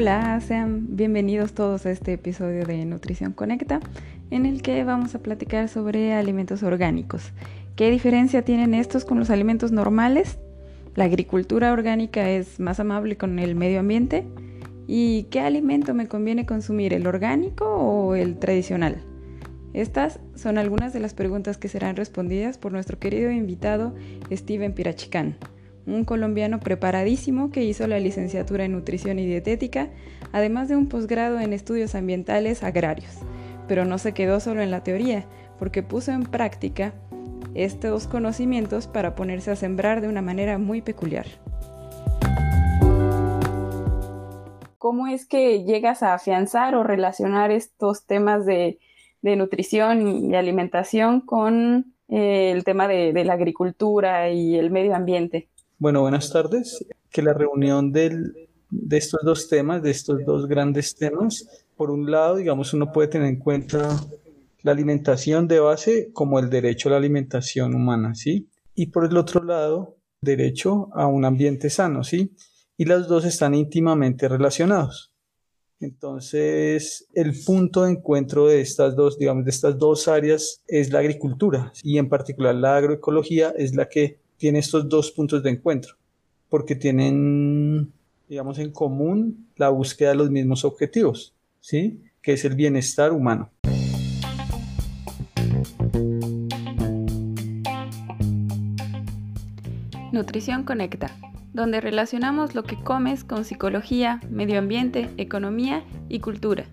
Hola, sean bienvenidos todos a este episodio de Nutrición Conecta, en el que vamos a platicar sobre alimentos orgánicos. ¿Qué diferencia tienen estos con los alimentos normales? ¿La agricultura orgánica es más amable con el medio ambiente? ¿Y qué alimento me conviene consumir, el orgánico o el tradicional? Estas son algunas de las preguntas que serán respondidas por nuestro querido invitado Steven Pirachicán, un colombiano preparadísimo que hizo la licenciatura en nutrición y dietética, además de un posgrado en estudios ambientales agrarios. Pero no se quedó solo en la teoría, porque puso en práctica estos conocimientos para ponerse a sembrar de una manera muy peculiar. ¿Cómo es que llegas a afianzar o relacionar estos temas de, nutrición y alimentación con eh, el tema de, la agricultura y el medio ambiente? Bueno, buenas tardes. Que la reunión de estos dos temas, de estos dos grandes temas, por un lado, digamos, uno puede tener en cuenta la alimentación de base como el derecho a la alimentación humana, ¿sí? Y por el otro lado, derecho a un ambiente sano, ¿sí? y los dos están íntimamente relacionados. Entonces, el punto de encuentro de estas dos, digamos, de estas dos áreas es la agricultura y en particular la agroecología es la que tiene estos dos puntos de encuentro, porque tienen, digamos, en común la búsqueda de los mismos objetivos, ¿sí? Que es el bienestar humano. Nutrición Conecta donde relacionamos lo que comes con psicología, medio ambiente, economía y cultura.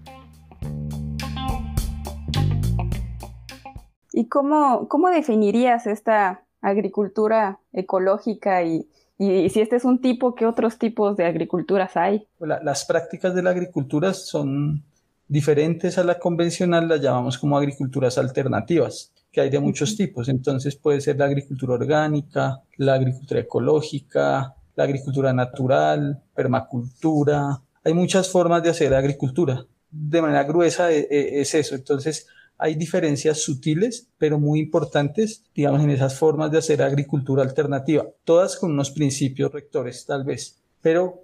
¿Y cómo, cómo definirías esta agricultura ecológica y, si este es un tipo, qué otros tipos de agriculturas hay? las prácticas de la agricultura son diferentes a la convencional, las llamamos como agriculturas alternativas, que hay de muchos tipos. Entonces puede ser la agricultura orgánica, la agricultura ecológica, la agricultura natural, permacultura. Hay muchas formas de hacer agricultura. De manera gruesa e, e, es eso. Entonces, hay diferencias sutiles, pero muy importantes, digamos, en esas formas de hacer agricultura alternativa, todas con unos principios rectores, tal vez, pero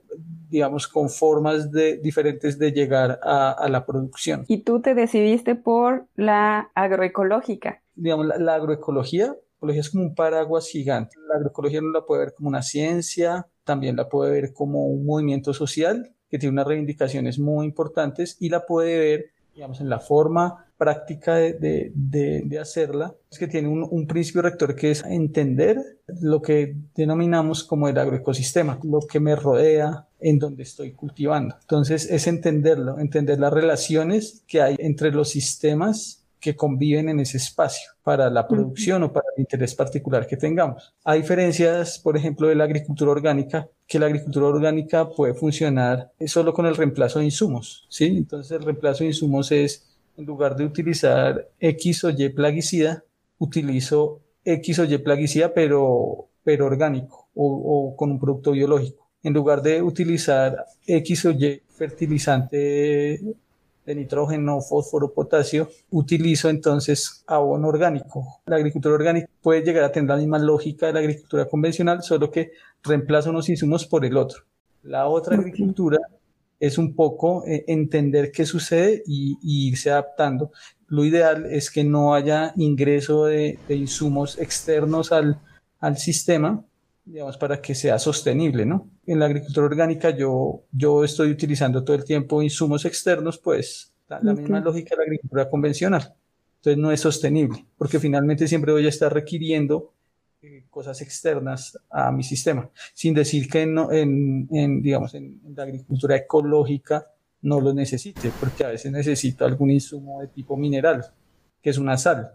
digamos, con formas de, diferentes de llegar a, la producción. Y tú te decidiste por la agroecológica. Digamos, la agroecología agroecología es como un paraguas gigante. La agroecología no la puede ver como una ciencia, también la puede ver como un movimiento social que tiene unas reivindicaciones muy importantes y la puede ver, digamos, en la forma práctica de, de, de, hacerla, es que tiene un, un, principio rector que es entender lo que denominamos como el agroecosistema, lo que me rodea, en donde estoy cultivando. Entonces es entenderlo, entender las relaciones que hay entre los sistemas que conviven en ese espacio para la producción o para el interés particular que tengamos. Hay diferencias, por ejemplo, de la agricultura orgánica, que la agricultura orgánica puede funcionar solo con el reemplazo de insumos, ¿sí? Entonces el reemplazo de insumos es, en lugar de utilizar X o Y plaguicida, utilizo X o Y plaguicida, pero, pero orgánico o, o con un producto biológico. En lugar de utilizar X o Y fertilizante de nitrógeno, fósforo, potasio, utilizo entonces abono orgánico. La agricultura orgánica puede llegar a tener la misma lógica de la agricultura convencional, solo que reemplaza unos insumos por el otro. La otra agricultura es un poco eh, entender qué sucede y, irse adaptando. Lo ideal es que no haya ingreso de, insumos externos al, al sistema, digamos, para que sea sostenible, ¿no? En la agricultura orgánica yo, yo estoy utilizando todo el tiempo insumos externos, pues la, misma lógica de la agricultura convencional. Entonces no es sostenible, porque finalmente siempre voy a estar requiriendo cosas externas a mi sistema, sin decir que no, en, en, digamos, en, la agricultura ecológica no lo necesite, porque a veces necesito algún insumo de tipo mineral, que es una sal,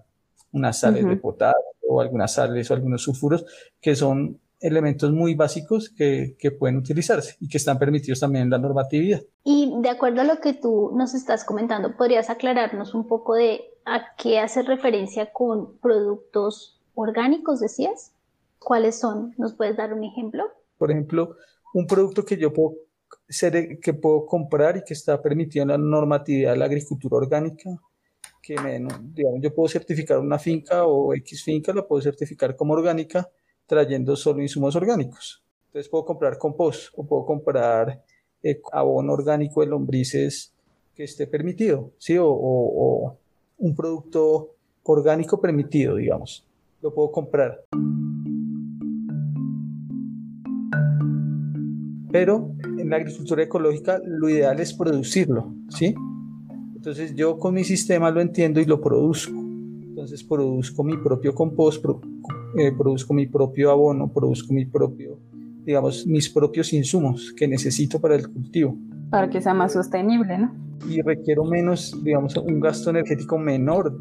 unas sales de potasio o algunas sales o algunos sulfuros que son elementos muy básicos que, que, pueden utilizarse y que están permitidos también en la normatividad. Y de acuerdo a lo que tú nos estás comentando, ¿podrías aclararnos un poco de a qué hace referencia con productos orgánicos, decías? ¿Cuáles son? ¿Nos puedes dar un ejemplo? Por ejemplo, un producto que yo puedo, ser, que puedo comprar y que está permitido en la normatividad de la agricultura orgánica, que me, digamos, yo puedo certificar una finca o X finca, la puedo certificar como orgánica, trayendo solo insumos orgánicos. Entonces puedo comprar compost o puedo comprar eh, abono orgánico de lombrices que esté permitido, ¿sí? o un producto orgánico permitido, digamos. Lo puedo comprar. Pero en la agricultura ecológica lo ideal es producirlo, ¿sí? Entonces yo con mi sistema lo entiendo y lo produzco. Entonces produzco mi propio compost, eh, produzco mi propio abono, produzco mi propio, digamos, mis propios insumos que necesito para el cultivo. Para que sea más sostenible, ¿no? Y requiero menos, digamos, un gasto energético menor.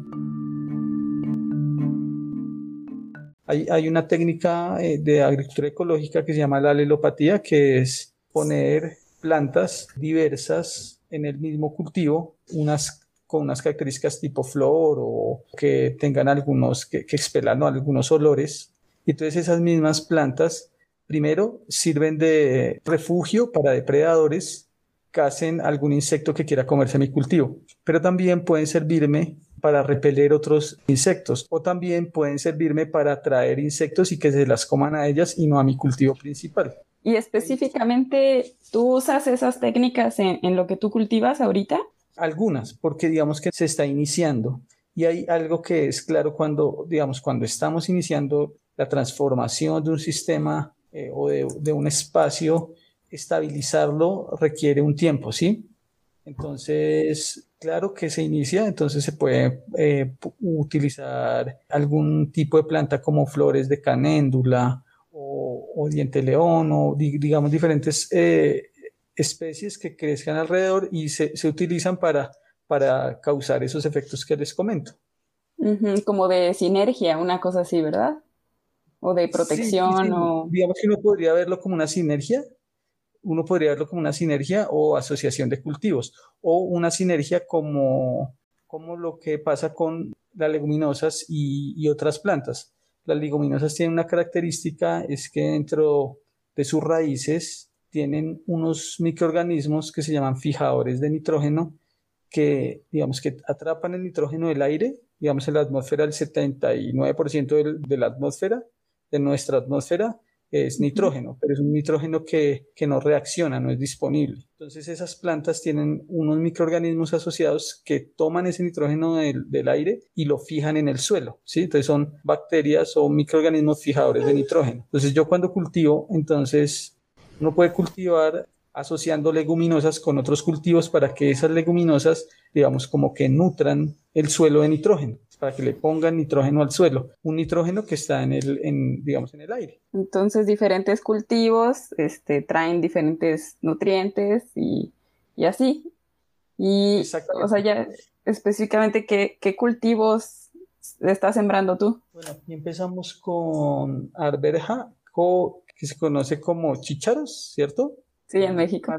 Hay, una técnica eh, de agricultura ecológica que se llama la alelopatía, que es poner plantas diversas en el mismo cultivo, unas con unas características tipo flor o que tengan algunos, que, que expelan algunos olores. Entonces esas mismas plantas, primero, sirven de refugio para depredadores hacen algún insecto que quiera comerse mi cultivo, pero también pueden servirme para repeler otros insectos o también pueden servirme para atraer insectos y que se las coman a ellas y no a mi cultivo principal. Y específicamente, ¿tú usas esas técnicas en, en lo que tú cultivas ahorita? Algunas, porque digamos que se está iniciando. Y hay algo que es claro cuando, digamos, cuando estamos iniciando la transformación de un sistema eh, o de, de, un espacio, estabilizarlo requiere un tiempo, ¿sí? Entonces, claro que se inicia, entonces se puede eh, utilizar algún tipo de planta como flores de canéndula o, o diente león o digamos diferentes eh, especies que crezcan alrededor y se, se utilizan para, para causar esos efectos que les comento. Uh -huh, como de sinergia, una cosa así, ¿verdad? O de protección sí, sí, o... Digamos que uno podría verlo como una sinergia, uno podría verlo como una sinergia o asociación de cultivos, o una sinergia como, como lo que pasa con las leguminosas y, otras plantas. Las leguminosas tienen una característica, es que dentro de sus raíces tienen unos microorganismos que se llaman fijadores de nitrógeno que, digamos, que atrapan el nitrógeno del aire, digamos, en la atmósfera, el 79% de, de la atmósfera, de nuestra atmósfera, es nitrógeno, pero es un nitrógeno que, que, no reacciona, no es disponible. Entonces esas plantas tienen unos microorganismos asociados que toman ese nitrógeno del, del, aire y lo fijan en el suelo, ¿sí? Entonces son bacterias o microorganismos fijadores de nitrógeno. Entonces yo cuando cultivo, entonces uno puede cultivar asociando leguminosas con otros cultivos para que esas leguminosas, digamos, como que nutran el suelo de nitrógeno para que le pongan nitrógeno al suelo, un nitrógeno que está en el, en, digamos, en el aire. Entonces, diferentes cultivos este, traen diferentes nutrientes y, y así. Y, o sea, ya específicamente, ¿qué, ¿qué, cultivos estás sembrando tú? Bueno, aquí empezamos con arberja, que se conoce como chícharos, ¿cierto? Sí, en México.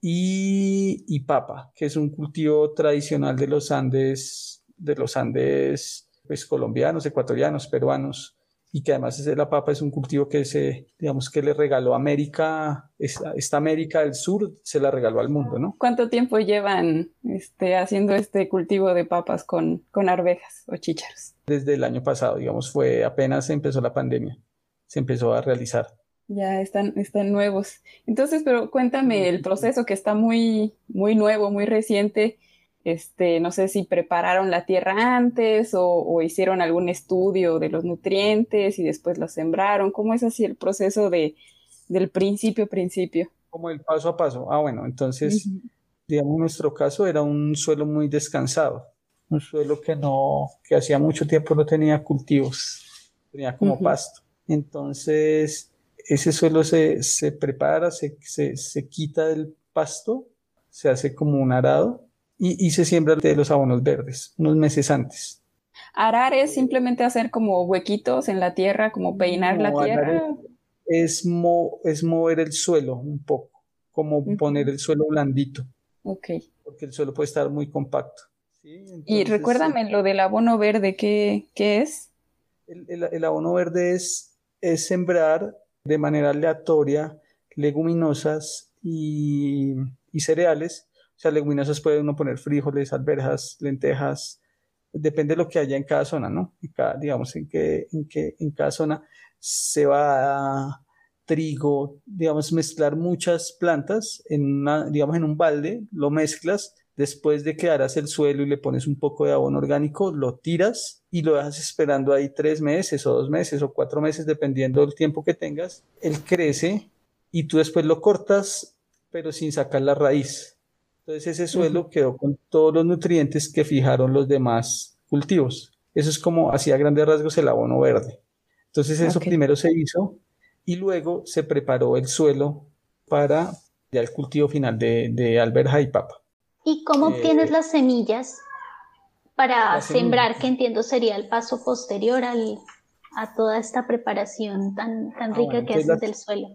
Y, y papa, que es un cultivo tradicional de los Andes de los Andes pues, colombianos, ecuatorianos, peruanos, y que además es la papa es un cultivo que se, digamos que le regaló América, esta, esta, América del Sur se la regaló al mundo, ¿no? ¿Cuánto tiempo llevan este, haciendo este cultivo de papas con, con arvejas o chícharos? Desde el año pasado, digamos, fue apenas empezó la pandemia, se empezó a realizar. Ya están, están nuevos. Entonces, pero cuéntame el proceso que está muy, muy nuevo, muy reciente. Este, no sé si prepararon la tierra antes o, o, hicieron algún estudio de los nutrientes y después los sembraron. ¿Cómo es así el proceso de, del principio principio? Como el paso a paso. Ah, bueno, entonces, uh -huh. digamos, nuestro caso era un suelo muy descansado, un suelo que no, que hacía mucho tiempo no tenía cultivos, tenía como uh -huh. pasto. Entonces, ese suelo se, se prepara, se, se, se quita del pasto, se hace como un arado y, y, se siembra de los abonos verdes unos meses antes. Arar es simplemente hacer como huequitos en la tierra, como peinar no, la tierra. Es, mo es mover el suelo un poco, como uh -huh. poner el suelo blandito. Ok. Porque el suelo puede estar muy compacto. ¿sí? Entonces, y recuérdame lo del abono verde, ¿qué, qué es? El, el, el, abono verde es, es sembrar de manera aleatoria leguminosas y, y cereales sea, leguminosas puede uno poner frijoles, alberjas, lentejas, depende de lo que haya en cada zona, ¿no? En cada, digamos, en que, en que en cada zona se va trigo, digamos, mezclar muchas plantas en una, digamos, en un balde, lo mezclas, después de que harás el suelo y le pones un poco de abono orgánico, lo tiras y lo dejas esperando ahí tres meses o dos meses o cuatro meses, dependiendo del tiempo que tengas. Él crece y tú después lo cortas, pero sin sacar la raíz. Entonces ese suelo quedó con todos los nutrientes que fijaron los demás cultivos. Eso es como hacía grandes rasgos el abono verde. Entonces eso primero se hizo y luego se preparó el suelo para el cultivo final de, de alberja y papa. ¿Y cómo eh, obtienes las semillas para sembrar, que entiendo sería el paso posterior al, a toda esta preparación tan, tan ah, rica que haces del suelo?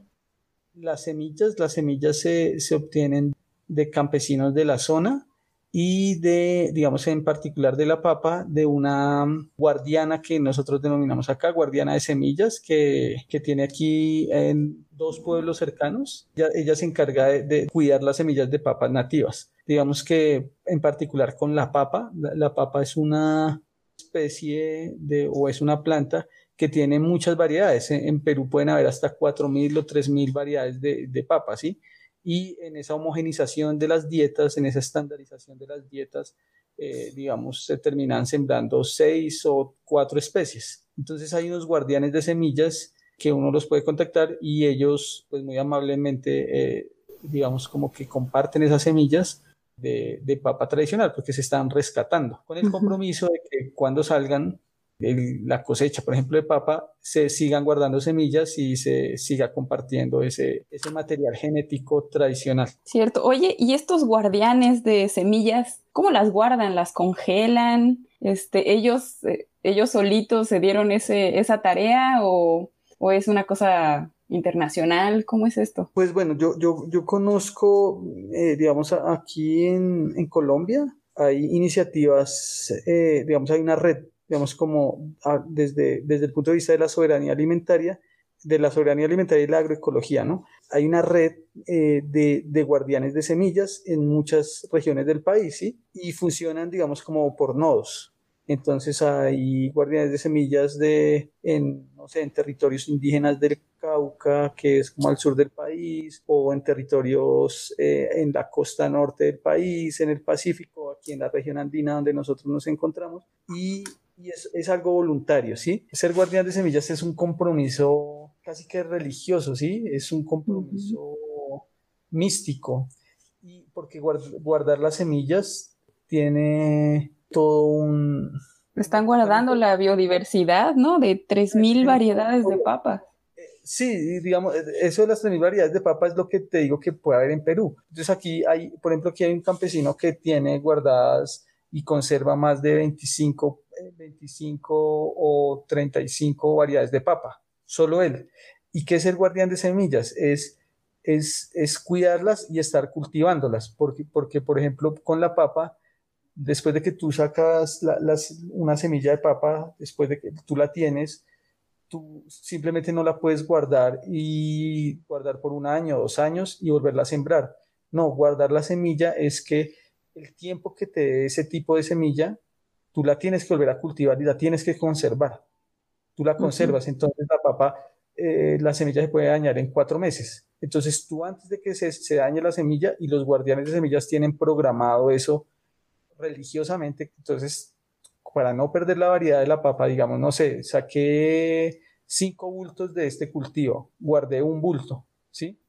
Las semillas, las semillas se, se obtienen de campesinos de la zona y de, digamos, en particular de la papa, de una guardiana que nosotros denominamos acá, guardiana de semillas, que, que tiene aquí en dos pueblos cercanos. Ella, se encarga de, cuidar las semillas de papas nativas. Digamos que en particular con la papa, la, papa es una especie de, o es una planta que tiene muchas variedades. En, Perú pueden haber hasta 4.000 o 3.000 variedades de, de papas, ¿sí? Y en esa homogenización de las dietas, en esa estandarización de las dietas, eh, digamos, se terminan sembrando seis o cuatro especies. Entonces hay unos guardianes de semillas que uno los puede contactar y ellos, pues muy amablemente, eh, digamos, como que comparten esas semillas de, de, papa tradicional, porque se están rescatando, con el compromiso de que cuando salgan la cosecha, por ejemplo, de papa, se sigan guardando semillas y se siga compartiendo ese, ese material genético tradicional. Cierto. Oye, ¿y estos guardianes de semillas, cómo las guardan? ¿Las congelan? Este, ¿Ellos, eh, ellos solitos se dieron ese, esa tarea o, o es una cosa internacional? ¿Cómo es esto? Pues bueno, yo, yo, yo conozco, eh, digamos, aquí en, en, Colombia hay iniciativas, eh, digamos, hay una red digamos, como ah, desde, desde el punto de vista de la soberanía alimentaria, de la soberanía alimentaria y la agroecología, ¿no? Hay una red eh, de, de, guardianes de semillas en muchas regiones del país, ¿sí? Y funcionan, digamos, como por nodos. Entonces hay guardianes de semillas de, en, no sé, en territorios indígenas del Cauca, que es como al sur del país, o en territorios eh, en la costa norte del país, en el Pacífico, aquí en la región andina donde nosotros nos encontramos. Y y es, es, algo voluntario, ¿sí? Ser guardián de semillas es un compromiso casi que religioso, ¿sí? Es un compromiso místico. Y porque guardar las semillas tiene todo un... Están guardando la biodiversidad, ¿no? De 3.000 variedades de papas. Eh, sí, digamos, eh, eso de las 3.000 variedades de papas es lo que te digo que puede haber en Perú. Entonces aquí hay, por ejemplo, aquí hay un campesino que tiene guardadas y conserva más de 25 25 o 35 variedades de papa, solo él. ¿Y qué es el guardián de semillas? Es, es, es cuidarlas y estar cultivándolas, porque, porque, por ejemplo, con la papa, después de que tú sacas las, una semilla de papa, después de que tú la tienes, tú simplemente no la puedes guardar y guardar por un año, dos años y volverla a sembrar. No, guardar la semilla es que el tiempo que te dé ese tipo de semilla tú la tienes que volver a cultivar y la tienes que conservar. Tú la conservas, entonces la papa, eh, la semilla se puede dañar en cuatro meses. Entonces tú antes de que se, se dañe la semilla y los guardianes de semillas tienen programado eso religiosamente, entonces para no perder la variedad de la papa, digamos, no sé, saqué cinco bultos de este cultivo, guardé un bulto, ¿sí?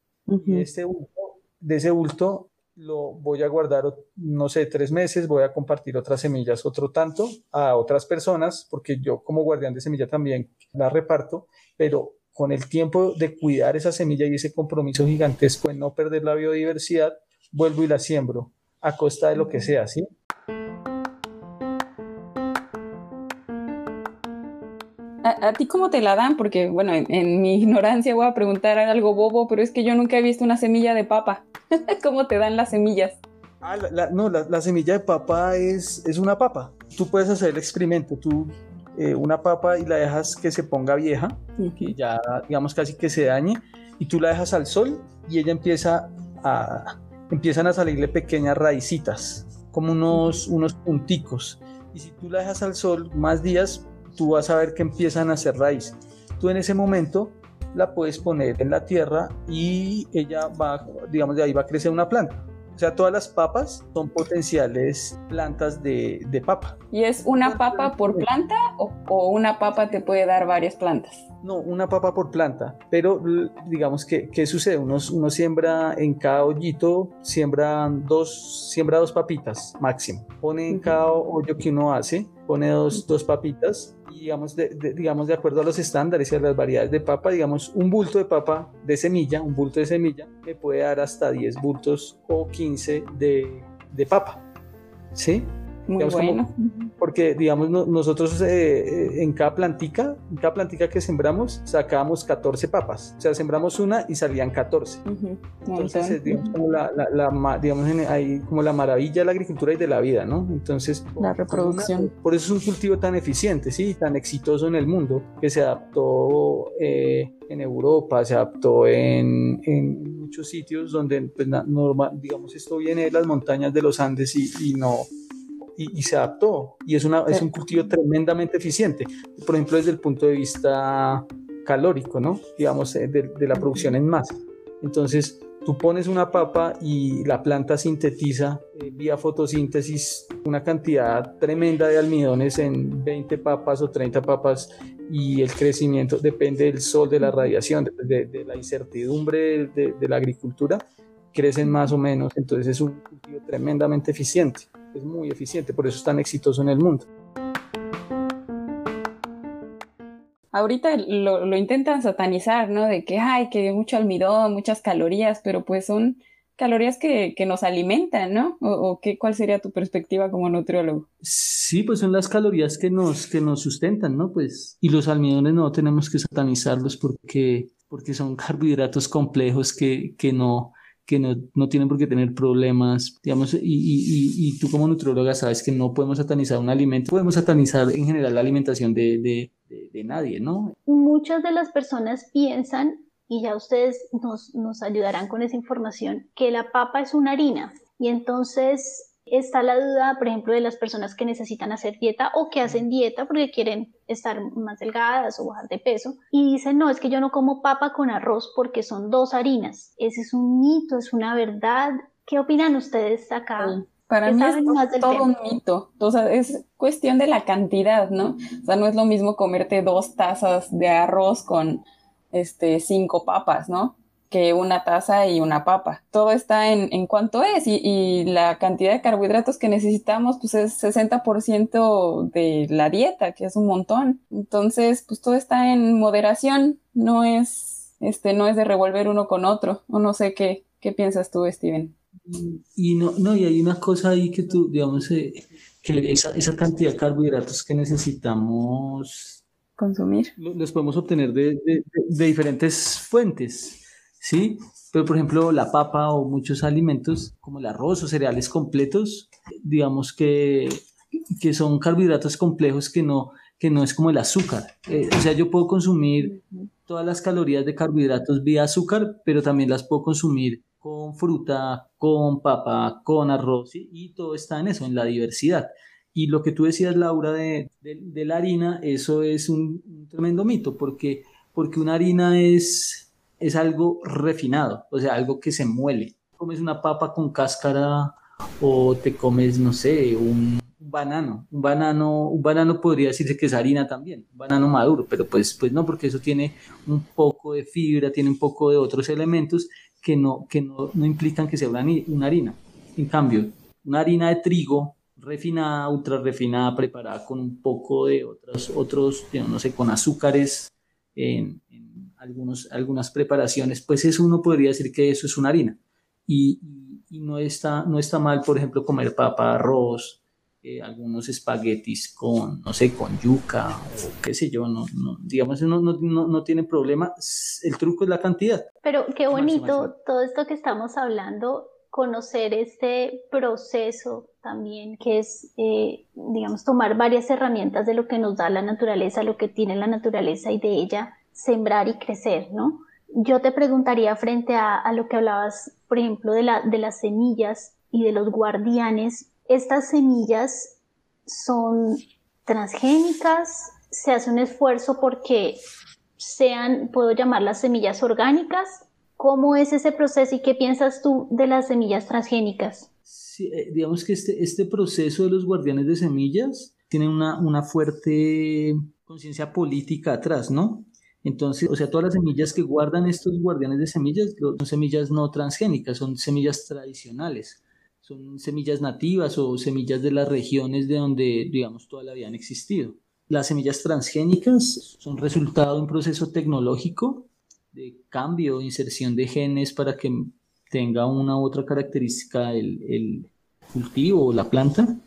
Y este bulto, de ese bulto lo voy a guardar, no sé, tres meses, voy a compartir otras semillas, otro tanto a otras personas, porque yo como guardián de semilla también la reparto, pero con el tiempo de cuidar esa semilla y ese compromiso gigantesco en no perder la biodiversidad, vuelvo y la siembro a costa de lo que sea, ¿sí? ¿A, ti cómo te la dan? Porque, bueno, en, mi ignorancia voy a preguntar algo bobo, pero es que yo nunca he visto una semilla de papa. ¿Cómo te dan las semillas? Ah, no, la, semilla de papa es, es una papa. Tú puedes hacer el experimento. Tú eh, una papa y la dejas que se ponga vieja, ya digamos casi que se dañe, y tú la dejas al sol y ella empieza a, empiezan a salirle pequeñas raicitas, como unos, unos punticos. Y si tú la dejas al sol más días, tú vas a ver que empiezan a hacer raíz. Tú en ese momento la puedes poner en la tierra y ella va, digamos, de ahí va a crecer una planta. O sea, todas las papas son potenciales plantas de, papa. ¿Y es una papa por planta o, una papa te puede dar varias plantas? No, una papa por planta, pero digamos que, ¿qué sucede? Uno, uno siembra en cada hoyito, siembran dos, siembra dos papitas máximo. Pone en cada hoyo que uno hace, pone dos, dos papitas digamos de, digamos, de acuerdo a los estándares y a las variedades de papa, digamos, un bulto de papa de semilla, un bulto de semilla, me puede dar hasta 10 bultos o 15 de, de papa. ¿Sí? Muy bueno. porque, digamos, nosotros eh, eh, en cada plantica, en cada plantica que sembramos, sacábamos 14 papas. O sea, sembramos una y salían 14. Entonces, es, digamos, como la, la, digamos, ahí como la maravilla de la agricultura y de la vida, ¿no? Entonces, la reproducción. por eso es un cultivo tan eficiente, ¿sí? Tan exitoso en el mundo, que se adaptó eh, en Europa, se adaptó en, en muchos sitios donde, pues, normal, digamos, esto viene de las montañas de los Andes y, y no y, se adaptó. Y es, una, es un cultivo tremendamente eficiente. Por ejemplo, desde el punto de vista calórico, ¿no? Digamos, eh, de, de la producción en masa. Entonces, tú pones una papa y la planta sintetiza eh, vía fotosíntesis una cantidad tremenda de almidones en 20 papas o 30 papas y el crecimiento depende del sol, de la radiación, de, de la incertidumbre de, de, la agricultura, crecen más o menos, entonces es un cultivo tremendamente eficiente es muy eficiente, por eso es tan exitoso en el mundo. Ahorita lo, intentan satanizar, ¿no? De que hay que mucho almidón, muchas calorías, pero pues son calorías que, nos alimentan, ¿no? ¿O, qué, cuál sería tu perspectiva como nutriólogo? Sí, pues son las calorías que nos, que nos sustentan, ¿no? Pues, y los almidones no tenemos que satanizarlos porque, porque son carbohidratos complejos que, que no, que no, no, tienen por qué tener problemas, digamos, y, y, y, tú como nutrióloga sabes que no podemos satanizar un alimento, podemos satanizar en general la alimentación de, de, de, nadie, ¿no? Muchas de las personas piensan, y ya ustedes nos, nos ayudarán con esa información, que la papa es una harina, y entonces está la duda, por ejemplo, de las personas que necesitan hacer dieta o que hacen dieta porque quieren estar más delgadas o bajar de peso y dicen, no, es que yo no como papa con arroz porque son dos harinas. Ese es un mito, es una verdad. ¿Qué opinan ustedes acá? Para mí es todo un mito. O sea, es cuestión de la cantidad, ¿no? O sea, no es lo mismo comerte dos tazas de arroz con este cinco papas, ¿no? Que una taza y una papa. Todo está en, en cuánto es y, la cantidad de carbohidratos que necesitamos pues es 60% de la dieta, que es un montón. Entonces, pues todo está en moderación, no es, este, no es de revolver uno con otro. O no sé qué, qué piensas tú, Steven. Y no, no, y hay una cosa ahí que tú, digamos, eh, que esa, esa cantidad de carbohidratos que necesitamos consumir. Los podemos obtener de, de, de diferentes fuentes. ¿Sí? Pero, por ejemplo, la papa o muchos alimentos como el arroz o cereales completos, digamos que, que son carbohidratos complejos que no, que no es como el azúcar. Eh, o sea, yo puedo consumir todas las calorías de carbohidratos vía azúcar, pero también las puedo consumir con fruta, con papa, con arroz, y todo está en eso, en la diversidad. Y lo que tú decías, Laura, de, de, la harina, eso es un, un, tremendo mito, porque, porque una harina es, es algo refinado, o sea, algo que se muele. Comes una papa con cáscara o te comes, no sé, un banano. Un banano, un banano podría decirse que es harina también, un banano maduro, pero pues, pues no, porque eso tiene un poco de fibra, tiene un poco de otros elementos que no, que no, no implican que sea una, harina. En cambio, una harina de trigo refinada, ultra refinada, preparada con un poco de otros, otros no sé, con azúcares en, algunos, algunas preparaciones, pues eso uno podría decir que eso es una harina. Y, y no, está, no está mal, por ejemplo, comer papa, arroz, eh, algunos espaguetis con, no sé, con yuca o qué sé yo, no, no digamos, no, no, no, tiene problema. El truco es la cantidad. Pero qué bonito todo esto que estamos hablando, conocer este proceso también, que es, eh, digamos, tomar varias herramientas de lo que nos da la naturaleza, lo que tiene la naturaleza y de ella sembrar y crecer, ¿no? Yo te preguntaría frente a, lo que hablabas, por ejemplo, de, la, de las semillas y de los guardianes, ¿estas semillas son transgénicas? ¿Se hace un esfuerzo porque sean, puedo llamarlas semillas orgánicas. ¿Cómo es ese proceso y qué piensas tú de las semillas transgénicas? Eh, digamos que este, este proceso de los guardianes de semillas tiene una, una fuerte conciencia política atrás, ¿no? Entonces, o sea, todas las semillas que guardan estos guardianes de semillas son semillas no transgénicas, son semillas tradicionales, son semillas nativas o semillas de las regiones de donde, digamos, toda la vida han existido. Las semillas transgénicas son resultado de un proceso tecnológico de cambio, inserción de genes para que tenga una u otra característica el cultivo o la planta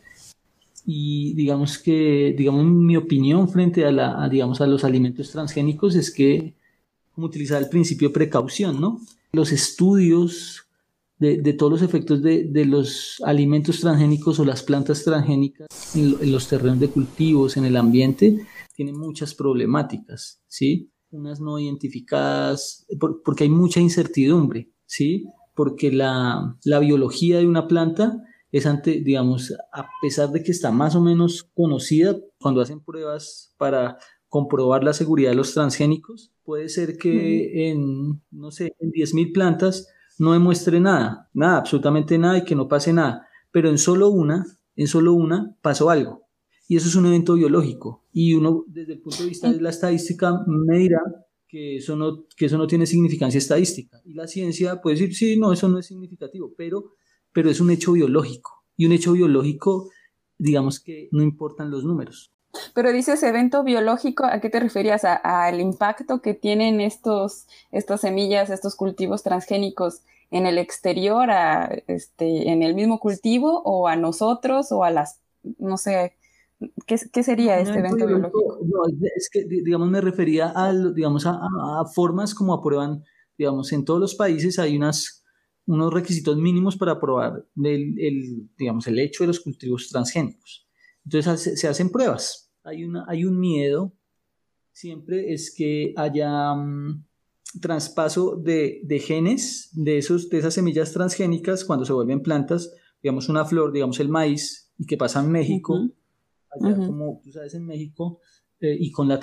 y digamos que, digamos, mi opinión frente a, la, digamos, a los alimentos transgénicos es que, como utilizar el principio de precaución, ¿no? Los estudios de, de todos los efectos de, de, los alimentos transgénicos o las plantas transgénicas en, los terrenos de cultivos, en el ambiente, tienen muchas problemáticas, ¿sí? Unas no identificadas, porque hay mucha incertidumbre, ¿sí? Porque la, la biología de una planta es ante, digamos, a pesar de que está más o menos conocida, cuando hacen pruebas para comprobar la seguridad de los transgénicos, puede ser que en, no sé, en 10.000 plantas no demuestre nada, nada, absolutamente nada y que no pase nada, pero en solo una, en solo una pasó algo. Y eso es un evento biológico. Y uno, desde el punto de vista de la estadística, me dirá que eso no, que eso no tiene significancia estadística. Y la ciencia puede decir, sí, no, eso no es significativo, pero pero es un hecho biológico. Y un hecho biológico, digamos que no importan los números. Pero dices evento biológico, ¿a qué te referías? ¿Al impacto que tienen estos, estas semillas, estos cultivos transgénicos en el exterior, a, este, en el mismo cultivo, o a nosotros, o a las, no sé, ¿qué, qué sería este evento biológico? No, es que, digamos, me refería a, digamos, a, a formas como aprueban, digamos, en todos los países hay unas unos requisitos mínimos para aprobar el, digamos, el hecho de los cultivos transgénicos. Entonces se, hacen pruebas. Hay, una, hay un miedo siempre es que haya mm, traspaso de, genes de, esos, de esas semillas transgénicas cuando se vuelven plantas, digamos una flor, digamos el maíz, y que pasa en México, allá como tú sabes en México, eh, y con la,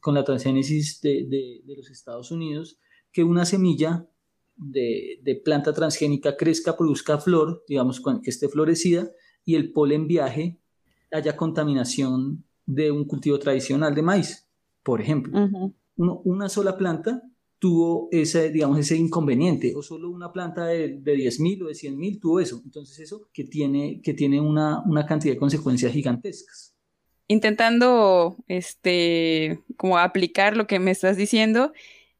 con la transgénesis de, de los Estados Unidos, que una semilla de, planta transgénica crezca, produzca flor, digamos, que esté florecida, y el polen viaje, haya contaminación de un cultivo tradicional de maíz, por ejemplo. una sola planta tuvo ese, digamos, ese inconveniente, o solo una planta de, de 10.000 o de 100.000 tuvo eso. Entonces eso que tiene, que tiene una, una cantidad de consecuencias gigantescas. Intentando, este, como aplicar lo que me estás diciendo,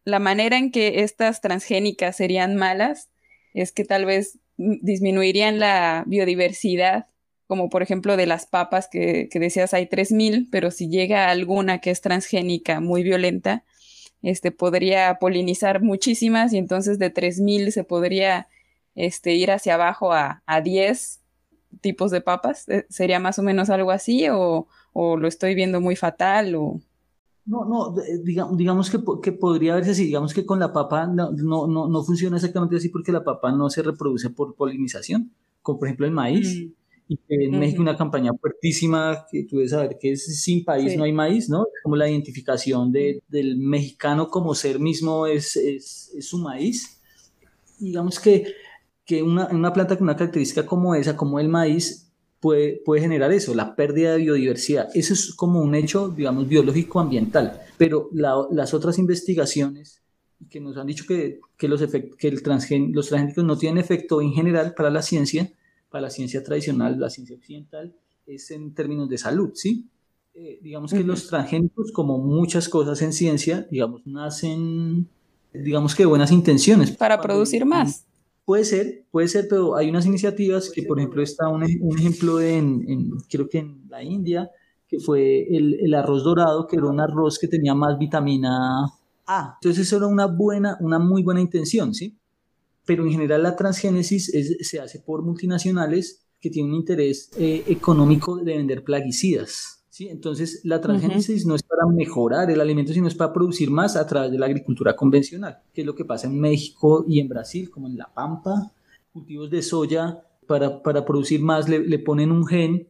la manera en que estas transgénicas serían malas es que tal vez disminuirían la biodiversidad, como por ejemplo de las papas que, decías hay 3.000, pero si llega alguna que es transgénica muy violenta, este podría polinizar muchísimas y entonces de 3.000 se podría este, ir hacia abajo a, a 10 tipos de papas. Eh, ¿Sería más o menos algo así o, o lo estoy viendo muy fatal o... No, no, digamos, digamos que, que, podría verse así, digamos que con la papa no, no, no, funciona exactamente así porque la papa no se reproduce por polinización, como por ejemplo el maíz. Mm. Y en México una campaña fuertísima que tú debes saber que es sin país no hay maíz, ¿no? Como la identificación de, del mexicano como ser mismo es, es, es su maíz. Digamos que, que una, una planta con una característica como esa, como el maíz, puede, puede generar eso, la pérdida de biodiversidad. Eso es como un hecho, digamos, biológico-ambiental. Pero las otras investigaciones que nos han dicho que, que los, que el transgen los transgénicos no tienen efecto en general para la ciencia, para la ciencia tradicional, la ciencia occidental, es en términos de salud, ¿sí? Eh, digamos que los transgénicos, como muchas cosas en ciencia, digamos, nacen, digamos que de buenas intenciones. Para producir más. Puede ser, puede ser, pero hay unas iniciativas que, por ejemplo, está un, un ejemplo en, en, creo que en la India, que fue el, el, arroz dorado, que era un arroz que tenía más vitamina A. Entonces eso era una buena, una muy buena intención, ¿sí? Pero en general la transgénesis se hace por multinacionales que tienen un interés eh, económico de vender plaguicidas. ¿Sí? Entonces, la transgénesis no es para mejorar el alimento, sino es para producir más a través de la agricultura convencional, que es lo que pasa en México y en Brasil, como en La Pampa, cultivos de soya, para, para producir más le, le, ponen un gen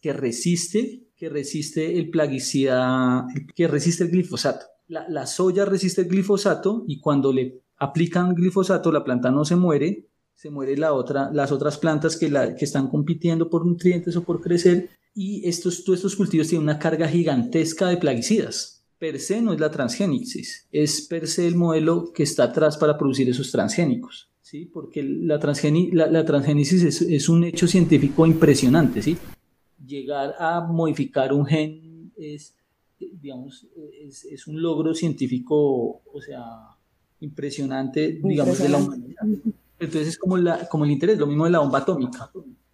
que resiste, que resiste el plaguicida, que resiste el glifosato. la, soya resiste el glifosato y cuando le aplican glifosato la planta no se muere, se muere la otra, las otras plantas que, la, que están compitiendo por nutrientes o por crecer y estos, todos estos cultivos tienen una carga gigantesca de plaguicidas. Per se no es la transgénesis, es per se el modelo que está atrás para producir esos transgénicos. ¿sí? Porque la, la, transgénesis es, es, un hecho científico impresionante. ¿sí? Llegar a modificar un gen es, digamos, es, es un logro científico, o sea, impresionante, digamos, de la humanidad. Entonces es como, la, como el interés, lo mismo de la bomba atómica.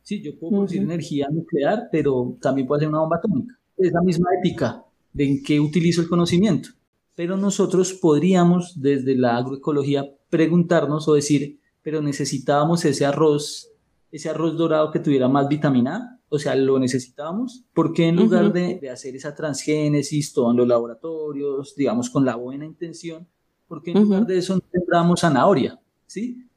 Sí, yo puedo producir energía nuclear, pero también puedo hacer una bomba atómica. Es la misma ética de en qué utilizo el conocimiento. Pero nosotros podríamos, desde la agroecología, preguntarnos o decir, pero necesitábamos ese arroz, ese arroz dorado que tuviera más vitamina A, o sea, lo necesitábamos, porque en lugar de, de, hacer esa transgénesis, todo en los laboratorios, digamos, con la buena intención, porque en lugar de eso no sembramos zanahoria, ¿sí?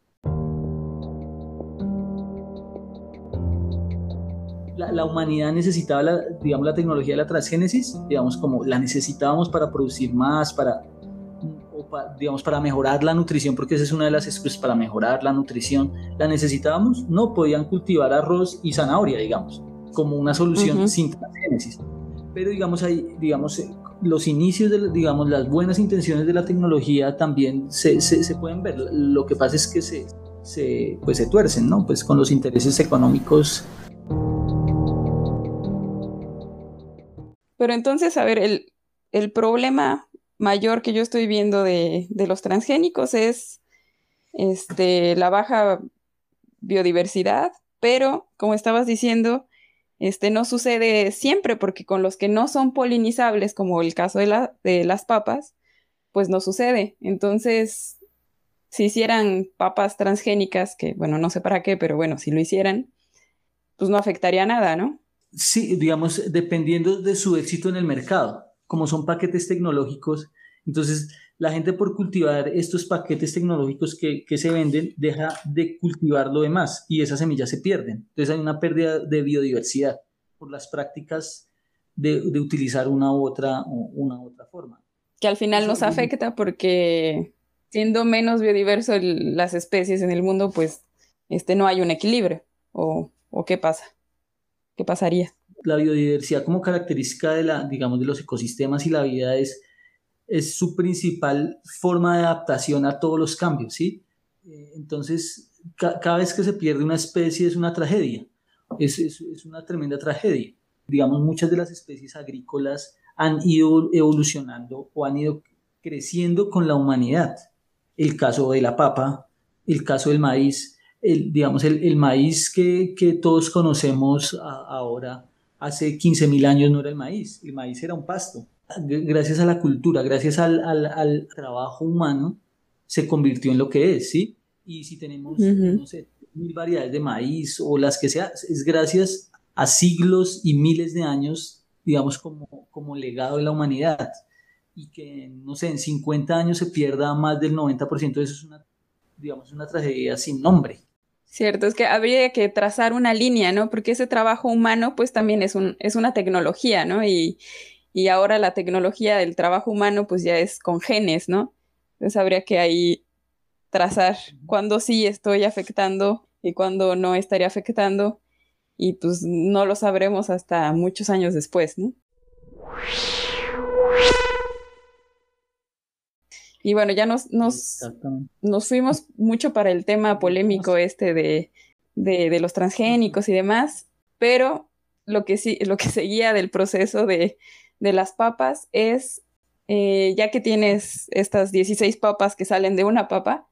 La, humanidad necesitaba, la, digamos, la tecnología de la transgénesis, digamos, como la necesitábamos para producir más, para, digamos, para mejorar la nutrición, porque esa es una de las excusas para mejorar la nutrición. ¿La necesitábamos? No, podían cultivar arroz y zanahoria, digamos, como una solución sin transgénesis. Pero, digamos, ahí, digamos, eh, los inicios, de, digamos, las buenas intenciones de la tecnología también se, se, pueden ver. Lo que pasa es que se, se, pues se tuercen, ¿no? Pues con los intereses económicos Pero entonces, a ver, el, problema mayor que yo estoy viendo de, los transgénicos es este, la baja biodiversidad, pero como estabas diciendo, este, no sucede siempre porque con los que no son polinizables, como el caso de, la, de las papas, pues no sucede. Entonces, si hicieran papas transgénicas, que bueno, no sé para qué, pero bueno, si lo hicieran, pues no afectaría nada, ¿no? Sí, digamos, dependiendo de su éxito en el mercado, como son paquetes tecnológicos, entonces la gente por cultivar estos paquetes tecnológicos que, se venden deja de cultivar lo demás y esas semillas se pierden. Entonces hay una pérdida de biodiversidad por las prácticas de, utilizar una u otra, una u otra forma. Que al final nos afecta porque siendo menos biodiverso las especies en el mundo, pues este, no hay un equilibrio. ¿O, o qué pasa? ¿Qué pasaría? La biodiversidad como característica de, la, digamos, de los ecosistemas y la vida es, es su principal forma de adaptación a todos los cambios, ¿sí? Eh, entonces, cada vez que se pierde una especie es una tragedia, es, es una tremenda tragedia. Digamos, muchas de las especies agrícolas han ido evolucionando o han ido creciendo con la humanidad. El caso de la papa, el caso del maíz, el, digamos, el, maíz que, todos conocemos ahora, hace 15.000 años no era el maíz, el maíz era un pasto. Gracias a la cultura, gracias al, trabajo humano, se convirtió en lo que es, ¿sí? Y si tenemos, no sé, mil variedades de maíz o las que sea, es gracias a siglos y miles de años, digamos, como, como legado de la humanidad. Y que, no sé, en 50 años se pierda más del 90% de eso es una, digamos, una tragedia sin nombre. Cierto, es que habría que trazar una línea, ¿no? Porque ese trabajo humano, pues también es, un, es una tecnología, ¿no? Y, y ahora la tecnología del trabajo humano, pues ya es con genes, ¿no? Entonces habría que ahí trazar cuándo sí estoy afectando y cuándo no estaría afectando. Y pues no lo sabremos hasta muchos años después, ¿no? Y bueno, ya nos, nos, nos fuimos mucho para el tema polémico este de, de, los transgénicos y demás, pero lo que, sí, lo que seguía del proceso de, de las papas es, eh, ya que tienes estas 16 papas que salen de una papa.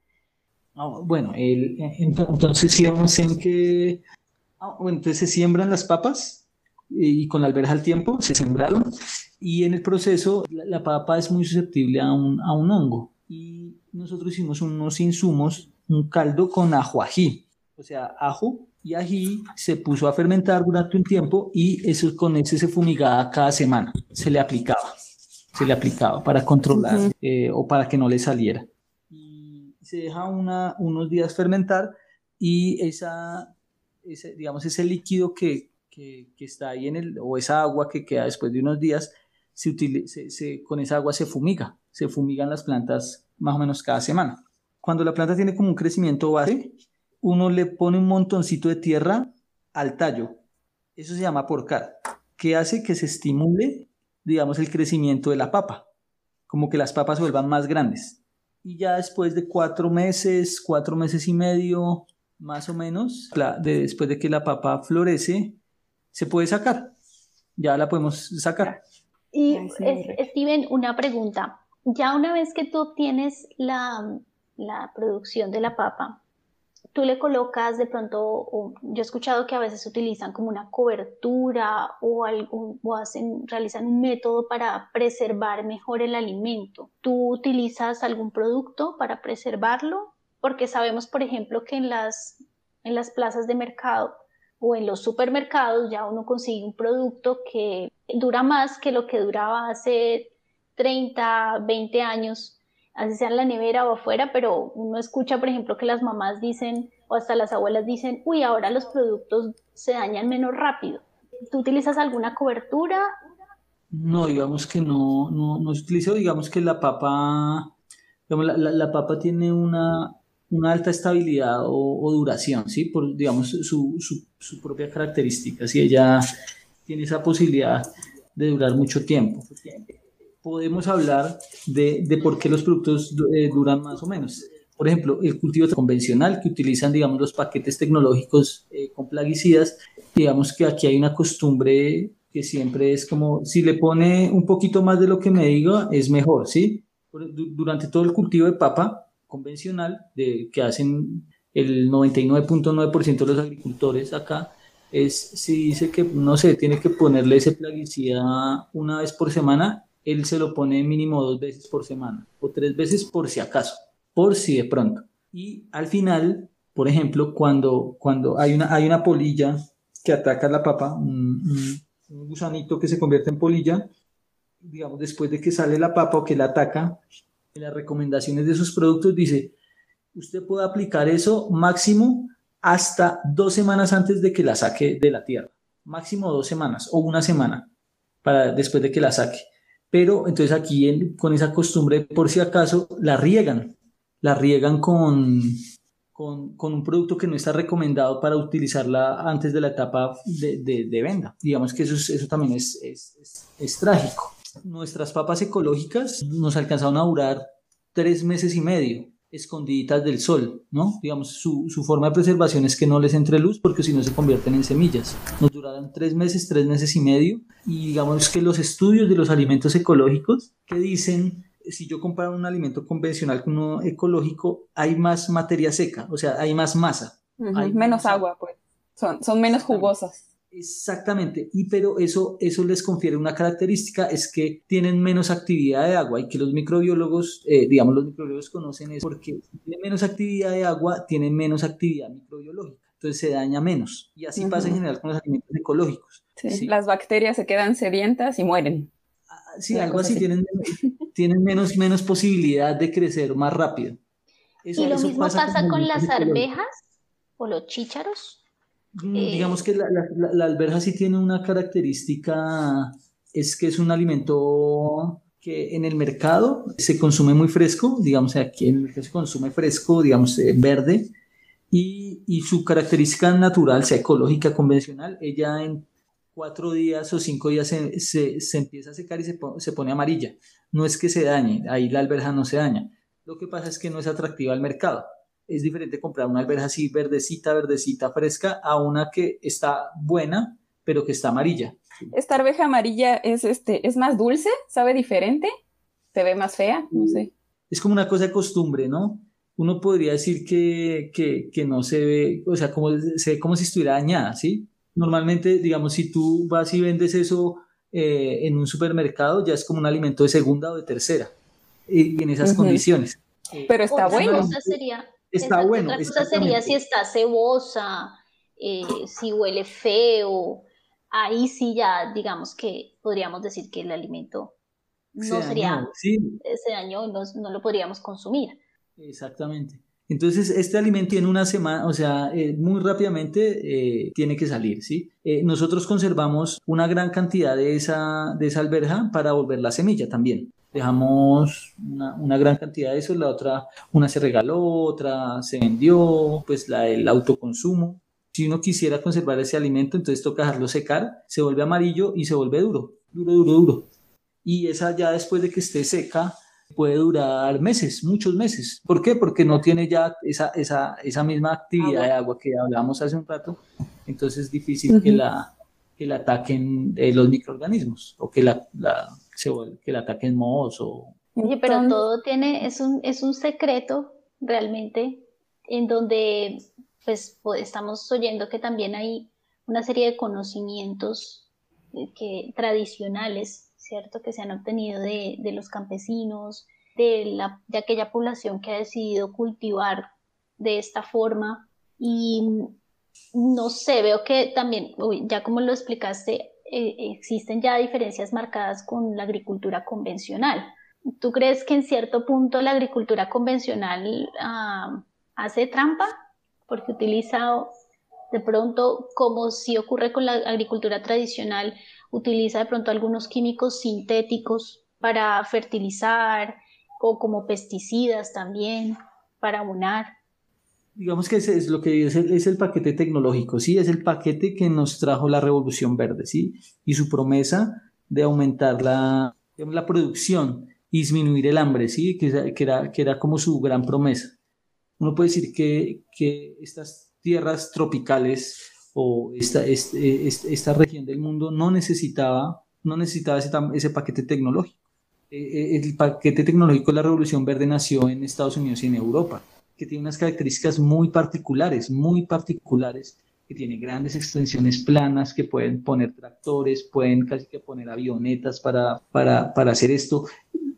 Ah, bueno, el, entonces sí en que... Ah, entonces se siembran las papas y con la alberja al tiempo se sembraron y en el proceso la, papa es muy susceptible a un, a un, hongo. Y nosotros hicimos unos insumos, un caldo con ajo ají, o sea, ajo y ají se puso a fermentar durante un tiempo y eso con ese se fumigaba cada semana, se le aplicaba, se le aplicaba para controlar eh, o para que no le saliera. Y se deja una, unos días fermentar y esa, ese, digamos, ese líquido que, que, que, está ahí en el, o esa agua que queda después de unos días, con esa agua se fumiga, se fumigan las plantas más o menos cada semana. Cuando la planta tiene como un crecimiento base, uno le pone un montoncito de tierra al tallo. Eso se llama porcar, que hace que se estimule, digamos, el crecimiento de la papa, como que las papas vuelvan más grandes. Y ya después de cuatro meses, cuatro meses y medio, más o menos, después de que la papa florece, se puede sacar. Ya la podemos sacar. Y Steven, una pregunta. Ya una vez que tú tienes la, la producción de la papa, tú le colocas de pronto, yo he escuchado que a veces utilizan como una cobertura o, algún, o hacen, realizan un método para preservar mejor el alimento. ¿Tú utilizas algún producto para preservarlo? Porque sabemos, por ejemplo, que en las, en las plazas de mercado o en los supermercados ya uno consigue un producto que dura más que lo que duraba hace 30, 20 años así sea en la nevera o afuera, pero uno escucha, por ejemplo, que las mamás dicen, o hasta las abuelas dicen, uy, ahora los productos se dañan menos rápido. ¿Tú utilizas alguna cobertura? No, digamos que no, no, no utilizo, digamos que la papa, la, papa tiene una, alta estabilidad o, duración, ¿sí? Por, digamos, su, su propia característica, si ella tiene esa posibilidad de durar mucho tiempo podemos hablar de, de por qué los productos eh, duran más o menos. Por ejemplo, el cultivo convencional que utilizan, digamos, los paquetes tecnológicos eh, con plaguicidas, digamos que aquí hay una costumbre que siempre es como, si le pone un poquito más de lo que me diga, es mejor, ¿sí? Durante todo el cultivo de papa convencional, de, que hacen el 99.9% de los agricultores acá, es si dice que, no sé, tiene que ponerle ese plaguicida una vez por semana él se lo pone mínimo dos veces por semana o tres veces por si acaso, por si de pronto. Y al final, por ejemplo, cuando, cuando hay, una, hay una polilla que ataca la papa, un, gusanito que se convierte en polilla, digamos, después de que sale la papa o que la ataca, en las recomendaciones de esos productos dice, usted puede aplicar eso máximo hasta dos semanas antes de que la saque de la tierra. Máximo dos semanas o una semana para después de que la saque pero entonces aquí con esa costumbre, por si acaso, la riegan, la riegan con, con, un producto que no está recomendado para utilizarla antes de la etapa de, de, venda. Digamos que eso, eso también es, es, es, trágico. Nuestras papas ecológicas nos alcanzaron a durar tres meses y medio escondiditas del sol, ¿no? Digamos, su, su, forma de preservación es que no les entre luz porque si no se convierten en semillas. Nos duraron tres meses, tres meses y medio y digamos que los estudios de los alimentos ecológicos que dicen si yo comparo un alimento convencional con uno ecológico hay más materia seca, o sea, hay más masa. hay menos agua, pues. Son, son menos jugosas. Exactamente, y pero eso, eso les confiere una característica, es que tienen menos actividad de agua y que los microbiólogos, eh, digamos, los microbiólogos conocen eso porque tienen menos actividad de agua, tienen menos actividad microbiológica, entonces se daña menos. Y así pasa en general con los alimentos ecológicos. Sí, Las bacterias se quedan sedientas y mueren. Ah, sí, algo así, Tienen, tienen menos, menos posibilidad de crecer más rápido. ¿Y lo mismo pasa con las arvejas o los chícharos? Mm, eh, digamos que la, la, alberja sí tiene una característica, es que es un alimento que en el mercado se consume muy fresco, digamos, aquí en el mercado se consume fresco, digamos, eh, verde, y, y, su característica natural, sea ecológica, convencional, ella en cuatro días o cinco días se, se, se empieza a secar y se, se, pone amarilla. No es que se dañe, ahí la alberja no se daña. Lo que pasa es que no es atractiva al mercado es diferente comprar una alberja así verdecita, verdecita, fresca, a una que está buena, pero que está amarilla. Esta arveja amarilla es, este, es más dulce, sabe diferente, se ve más fea, no sé. Es como una cosa de costumbre, ¿no? Uno podría decir que, que, que no se ve, o sea, como, se ve como si estuviera dañada, ¿sí? Normalmente, digamos, si tú vas y vendes eso eh, en un supermercado, ya es como un alimento de segunda o de tercera, y en esas condiciones. Pero está bueno. Sería, está bueno. Otra cosa sería si está cebosa, eh, si huele feo, ahí sí ya digamos que podríamos decir que el alimento no sería, ese daño no, no, lo podríamos consumir. Exactamente. Entonces, este alimento en una semana, o sea, eh, muy rápidamente eh, tiene que salir, ¿sí? nosotros conservamos una gran cantidad de esa, de esa alberja para volver la semilla también. Dejamos una, gran cantidad de eso, la otra, una se regaló, otra se vendió, pues la del autoconsumo. Si uno quisiera conservar ese alimento, entonces toca dejarlo secar, se vuelve amarillo y se vuelve duro, duro, duro, duro. Y esa ya después de que esté seca, puede durar meses, muchos meses. ¿Por qué? Porque no tiene ya esa, esa, esa misma actividad de agua que hablábamos hace un rato, entonces es difícil que, la, que la ataquen eh, los microorganismos o que la, la que la ataquen mohos o... pero todo tiene, es un, es un secreto realmente en donde pues estamos oyendo que también hay una serie de conocimientos eh, que, tradicionales, ¿cierto? Que se han obtenido de, de los campesinos, de, la, de aquella población que ha decidido cultivar de esta forma. Y no sé, veo que también, ya como lo explicaste, eh, existen ya diferencias marcadas con la agricultura convencional. ¿Tú crees que en cierto punto la agricultura convencional ah, hace trampa? Porque utiliza de pronto, como si ocurre con la agricultura tradicional, utiliza de pronto algunos químicos sintéticos para fertilizar o como pesticidas también para abonar digamos que ese es lo que es el, es el, paquete tecnológico, ¿sí? Es el paquete que nos trajo la revolución verde, ¿sí? Y su promesa de aumentar la, la producción y disminuir el hambre, ¿sí? Que, que, era, que era como su gran promesa. Uno puede decir que, que estas tierras tropicales o esta, este, esta región del mundo no necesitaba, no necesitaba ese, ese paquete tecnológico. E, e, el paquete tecnológico de la revolución verde nació en Estados Unidos y en Europa que tiene unas características muy particulares, muy particulares, que tiene grandes extensiones planas, que pueden poner tractores, pueden casi que poner avionetas para, para, para hacer esto.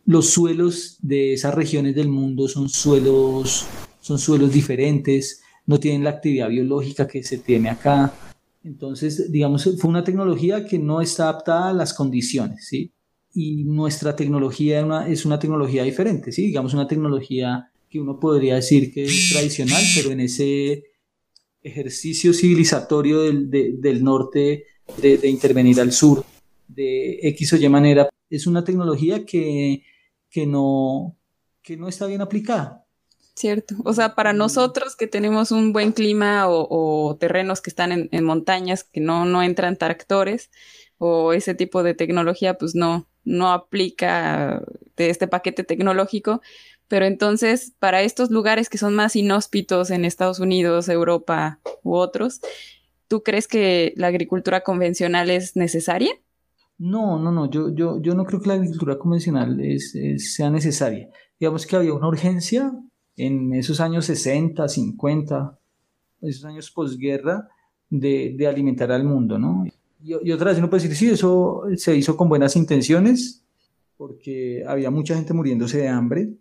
Los suelos de esas regiones del mundo son suelos, son suelos diferentes, no tienen la actividad biológica que se tiene acá. Entonces, digamos, fue una tecnología que no está adaptada a las condiciones, ¿sí? Y nuestra tecnología es una tecnología diferente, ¿sí? Digamos, una tecnología que uno podría decir que es tradicional, pero en ese ejercicio civilizatorio del, del norte de, intervenir al sur de X o Y manera, es una tecnología que, que, no, que no está bien aplicada. Cierto. O sea, para nosotros que tenemos un buen clima o, o terrenos que están en, en, montañas, que no, no entran tractores o ese tipo de tecnología, pues no, no aplica de este paquete tecnológico. Pero entonces, para estos lugares que son más inhóspitos en Estados Unidos, Europa u otros, ¿tú crees que la agricultura convencional es necesaria? No, no, no, yo, yo, yo no creo que la agricultura convencional sea necesaria. Digamos que había una urgencia en esos años 60, 50, esos años posguerra, de, de alimentar al mundo, ¿no? Y, y, otra vez uno puede decir, sí, eso se hizo con buenas intenciones, porque había mucha gente muriéndose de hambre,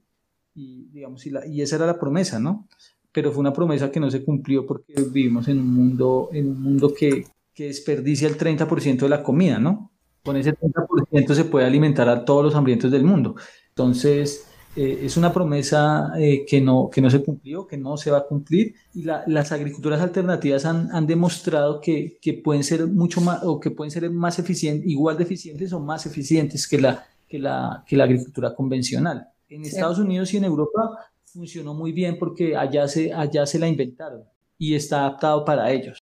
digamos, y, la, y esa era la promesa, ¿no? Pero fue una promesa que no se cumplió porque vivimos en un mundo, en un mundo que, que desperdicia el 30% de la comida, ¿no? Con ese 30% se puede alimentar a todos los hambrientos del mundo. Entonces, eh, es una promesa eh, que, no, que no se cumplió, que no se va a cumplir y la, las agriculturas alternativas han, han demostrado que, que, pueden ser mucho más o que pueden ser más eficientes, igual de eficientes o más eficientes que la, que la, que la agricultura convencional. En Estados Unidos y en Europa funcionó muy bien porque allá se, allá se la inventaron y está adaptado para ellos.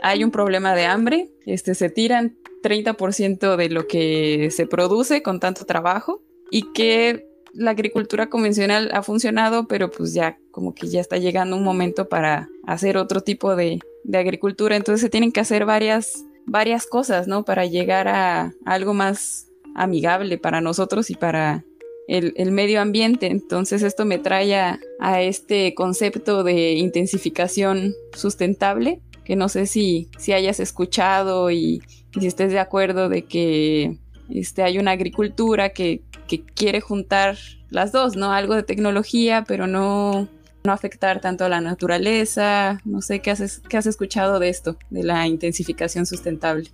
Hay un problema de hambre, este, se tiran 30% de lo que se produce con tanto trabajo y que la agricultura convencional ha funcionado, pero pues ya como que ya está llegando un momento para hacer otro tipo de, de agricultura, entonces se tienen que hacer varias, varias cosas, ¿no? Para llegar a algo más amigable para nosotros y para el, medio ambiente. Entonces esto me trae a, este concepto de intensificación sustentable, que no sé si, si hayas escuchado y, si estés de acuerdo de que este, hay una agricultura que, que, quiere juntar las dos, ¿no? Algo de tecnología, pero no, no afectar tanto a la naturaleza. No sé qué has, qué has escuchado de esto, de la intensificación sustentable.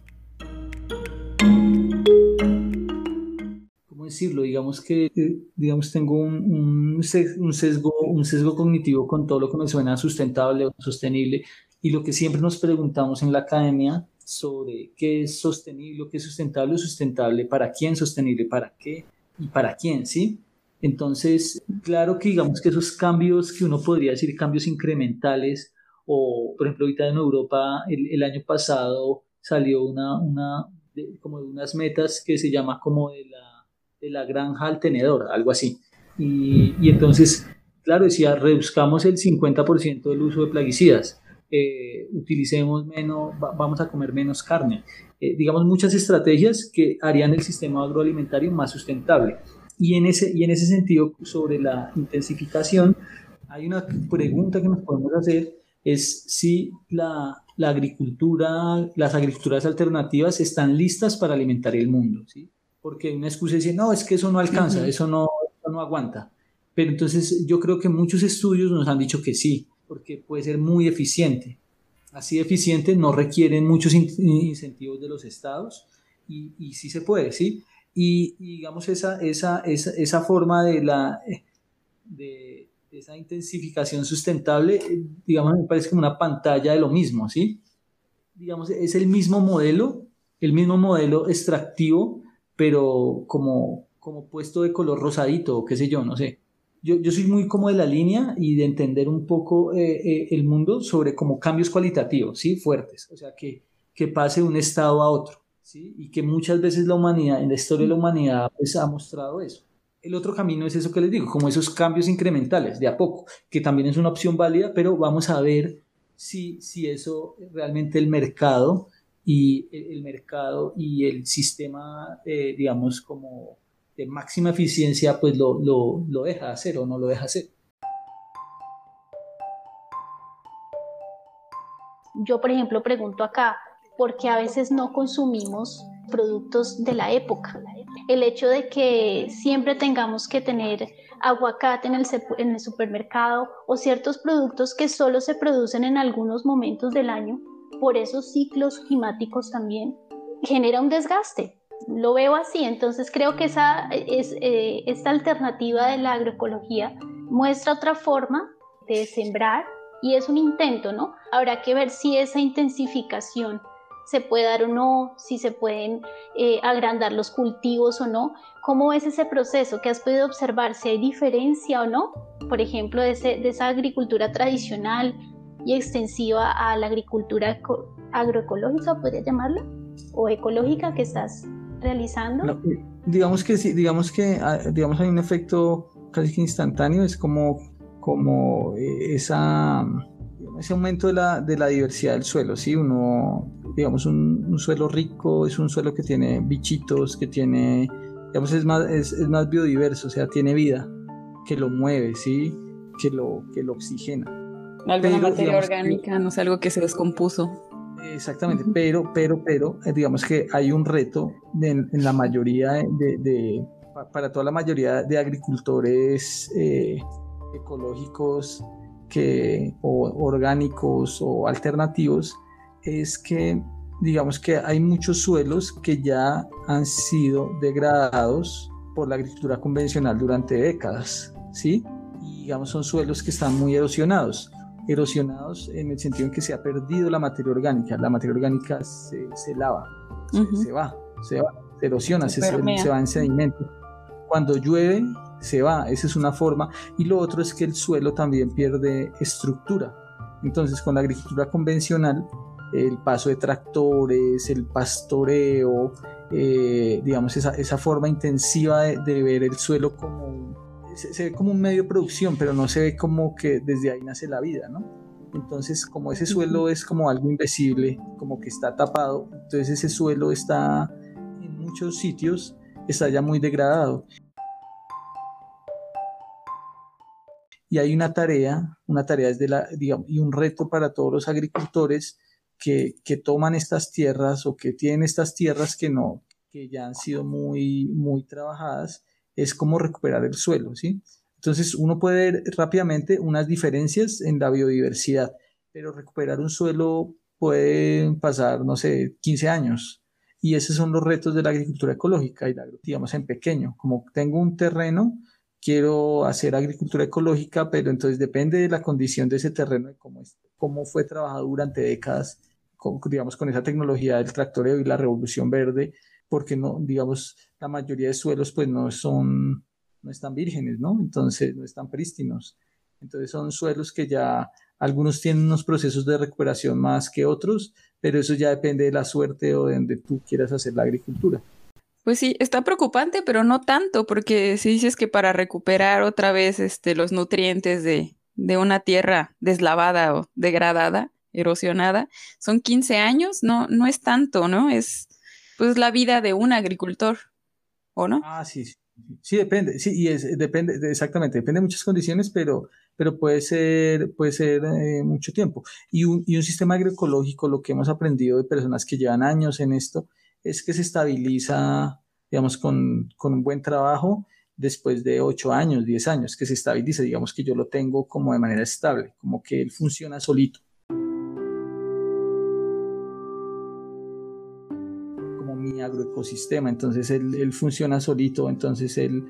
Decirlo, digamos que, eh, digamos, tengo un, un, sesgo, un sesgo cognitivo con todo lo que me suena sustentable o sostenible y lo que siempre nos preguntamos en la academia sobre qué es sostenible, qué es sustentable, sustentable para quién, sostenible para qué y para quién, ¿sí? Entonces, claro que digamos que esos cambios que uno podría decir cambios incrementales, o por ejemplo ahorita en Europa el, año pasado salió una, una como de unas metas que se llama como de la, la granja al tenedor, algo así. Y, y entonces, claro, decía, reduzcamos el 50% del uso de plaguicidas, eh, utilicemos menos, vamos a comer menos carne. Eh, digamos, muchas estrategias que harían el sistema agroalimentario más sustentable. Y en ese, y en ese sentido, sobre la intensificación, hay una pregunta que nos podemos hacer, es si la, la agricultura, las agriculturas alternativas están listas para alimentar el mundo, ¿sí? Porque una excusa dice, no, es que eso no alcanza, eso, no, eso no aguanta. Pero entonces yo creo que muchos estudios nos han dicho que sí, porque puede ser muy eficiente. Así eficiente, no requieren muchos incentivos de los estados y, y sí se puede, ¿sí? Y, digamos, esa, esa, esa, esa, forma de, la, de, esa intensificación sustentable, digamos, me parece como una pantalla de lo mismo, ¿sí? Digamos, es el mismo modelo, el mismo modelo extractivo, pero como, como puesto de color rosadito, o qué sé yo, no sé. Yo, yo soy muy como de la línea y de entender un poco eh, eh, el mundo sobre como cambios cualitativos, ¿sí? Fuertes, o sea, que, que pase de un estado a otro. Y que muchas veces la humanidad, en la historia de la humanidad, pues ha mostrado eso. El otro camino es eso que les digo, como esos cambios incrementales, de a poco, que también es una opción válida, pero vamos a ver si, si eso realmente el mercado y el, mercado y el sistema, eh, digamos, como de máxima eficiencia, pues lo, lo, lo deja hacer o no lo deja hacer. Yo, por ejemplo, pregunto acá, porque a veces no consumimos productos de la época. El hecho de que siempre tengamos que tener aguacate en el, en el supermercado o ciertos productos que solo se producen en algunos momentos del año, por esos ciclos climáticos también, genera un desgaste. Lo veo así, entonces creo que esa, es, eh, esta alternativa de la agroecología muestra otra forma de sembrar y es un intento, ¿no? Habrá que ver si esa intensificación se puede dar o no, si se pueden eh, agrandar los cultivos o no. ¿Cómo es ese proceso? ¿Qué has podido observar? ¿Si hay diferencia o no? Por ejemplo, de, esa agricultura tradicional y extensiva a la agricultura agroecológica, podría llamarla, o ecológica que estás realizando. Eh, digamos que sí, digamos que ah, digamos hay un efecto casi instantáneo, es como, como eh, esa ese aumento de la, de la diversidad del suelo, ¿sí? Uno, digamos, un, suelo rico es un suelo que tiene bichitos, que tiene, digamos, es más, es, es, más biodiverso, o sea, tiene vida, que lo mueve, ¿sí? Que lo, que lo oxigena. Alguna materia orgánica, no es algo que se descompuso. Exactamente, pero, pero, pero, eh, digamos que hay un reto en, la mayoría de, de, para toda la mayoría de agricultores eh, ecológicos que, o orgánicos o alternativos es que digamos que hay muchos suelos que ya han sido degradados por la agricultura convencional durante décadas, ¿sí? Y digamos son suelos que están muy erosionados, erosionados en el sentido en que se ha perdido la materia orgánica, la materia orgánica se, se lava, se, va, se va, se erosiona, se, se va en sedimento. Cuando llueve, se va, esa es una forma. Y lo otro es que el suelo también pierde estructura. Entonces, con la agricultura convencional, el paso de tractores, el pastoreo, eh, digamos, esa, esa, forma intensiva de, ver el suelo como, se, ve como un medio de producción, pero no se ve como que desde ahí nace la vida, ¿no? Entonces, como ese suelo es como algo invisible, como que está tapado, entonces ese suelo está en muchos sitios, está ya muy degradado. Y hay una tarea, una tarea de la, digamos, y un reto para todos los agricultores que, que, toman estas tierras o que tienen estas tierras que no, que ya han sido muy, muy trabajadas, es cómo recuperar el suelo, ¿sí? Entonces uno puede ver rápidamente unas diferencias en la biodiversidad, pero recuperar un suelo puede pasar, no sé, 15 años. Y esos son los retos de la agricultura ecológica y la, digamos en pequeño. Como tengo un terreno, quiero hacer agricultura ecológica, pero entonces depende de la condición de ese terreno y cómo, cómo fue trabajado durante décadas, digamos, con esa tecnología del tractoreo y la revolución verde, porque no, digamos, la mayoría de suelos pues no son, no están vírgenes, ¿no? Entonces no están prístinos. Entonces son suelos que ya algunos tienen unos procesos de recuperación más que otros, pero eso ya depende de la suerte o de donde tú quieras hacer la agricultura. Pues sí, está preocupante, pero no tanto, porque si dices que para recuperar otra vez este, los nutrientes de, de una tierra deslavada o degradada, erosionada, son 15 años, no, no es tanto, ¿no? Es pues la vida de un agricultor, ¿o no? Ah, sí, sí, sí depende, sí, y es, depende, exactamente, depende de muchas condiciones, pero, pero puede ser, puede ser eh, mucho tiempo. Y un, y un sistema agroecológico, lo que hemos aprendido de personas que llevan años en esto, es que se estabiliza, digamos, con, con un buen trabajo después de 8 años, 10 años, que se estabiliza, digamos que yo lo tengo como de manera estable, como que él funciona solito. Agroecosistema, entonces él, funciona solito, entonces él,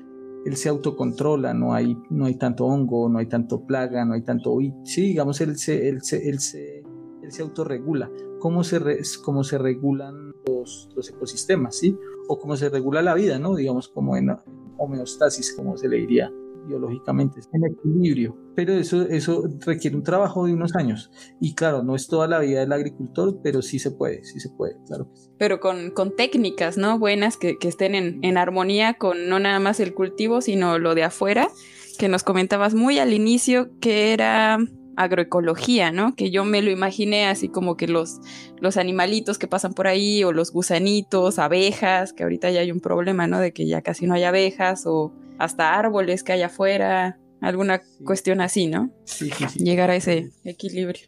él se autocontrola, no hay, no hay tanto hongo, no hay tanto plaga, no hay tanto... Sí, digamos, él se, él se, él se, él se autorregula. ¿Cómo se, cómo se regulan los, los ecosistemas, ¿sí? O cómo se regula la vida, ¿no? Digamos, como en, homeostasis, como se le diría biológicamente, en equilibrio. Pero eso, eso requiere un trabajo de unos años. Y claro, no es toda la vida del agricultor, pero sí se puede, sí se puede, claro. Pero con, con técnicas, ¿no? Buenas, que, que estén en, en armonía con no nada más el cultivo, sino lo de afuera, que nos comentabas muy al inicio, que era agroecología, ¿no? Que yo me lo imaginé así como que los, los animalitos que pasan por ahí o los gusanitos, abejas, que ahorita ya hay un problema, ¿no? De que ya casi no hay abejas o hasta árboles que hay afuera, alguna cuestión así, ¿no? Sí, sí, sí. Llegar a ese equilibrio.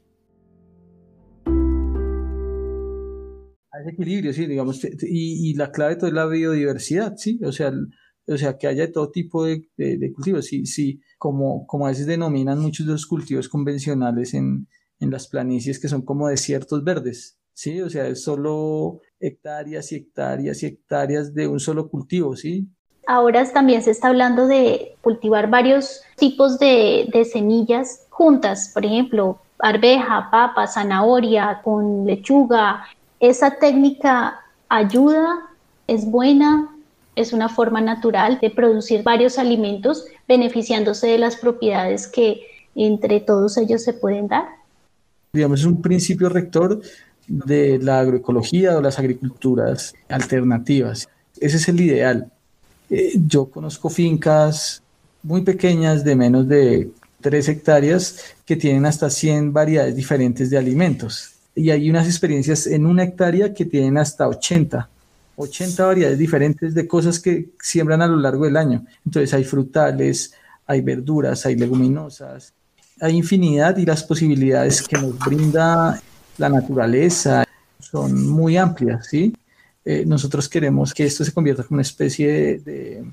A ese equilibrio, sí, digamos, y, y la clave de todo es la biodiversidad, sí, o sea, o sea, que haya todo tipo de, de, cultivos. Sí, sí, como, como a veces denominan muchos de los cultivos convencionales en, en las planicies que son como desiertos verdes. Sí, o sea, es solo hectáreas y hectáreas y hectáreas de un solo cultivo, ¿sí? Ahora también se está hablando de cultivar varios tipos de, semillas juntas, por ejemplo, arveja, papa, zanahoria con lechuga. ¿Esa técnica ayuda? ¿Es buena? es una forma natural de producir varios alimentos beneficiándose de las propiedades que entre todos ellos se pueden dar. Digamos, es un principio rector de la agroecología o las agriculturas alternativas. Ese es el ideal. Eh, yo conozco fincas muy pequeñas de menos de 3 hectáreas que tienen hasta 100 variedades diferentes de alimentos. Y hay unas experiencias en una hectárea que tienen hasta 80 80 variedades diferentes de cosas que siembran a lo largo del año. Entonces hay frutales, hay verduras, hay leguminosas, hay infinidad y las posibilidades que nos brinda la naturaleza son muy amplias, ¿sí? Eh, nosotros queremos que esto se convierta en una especie de,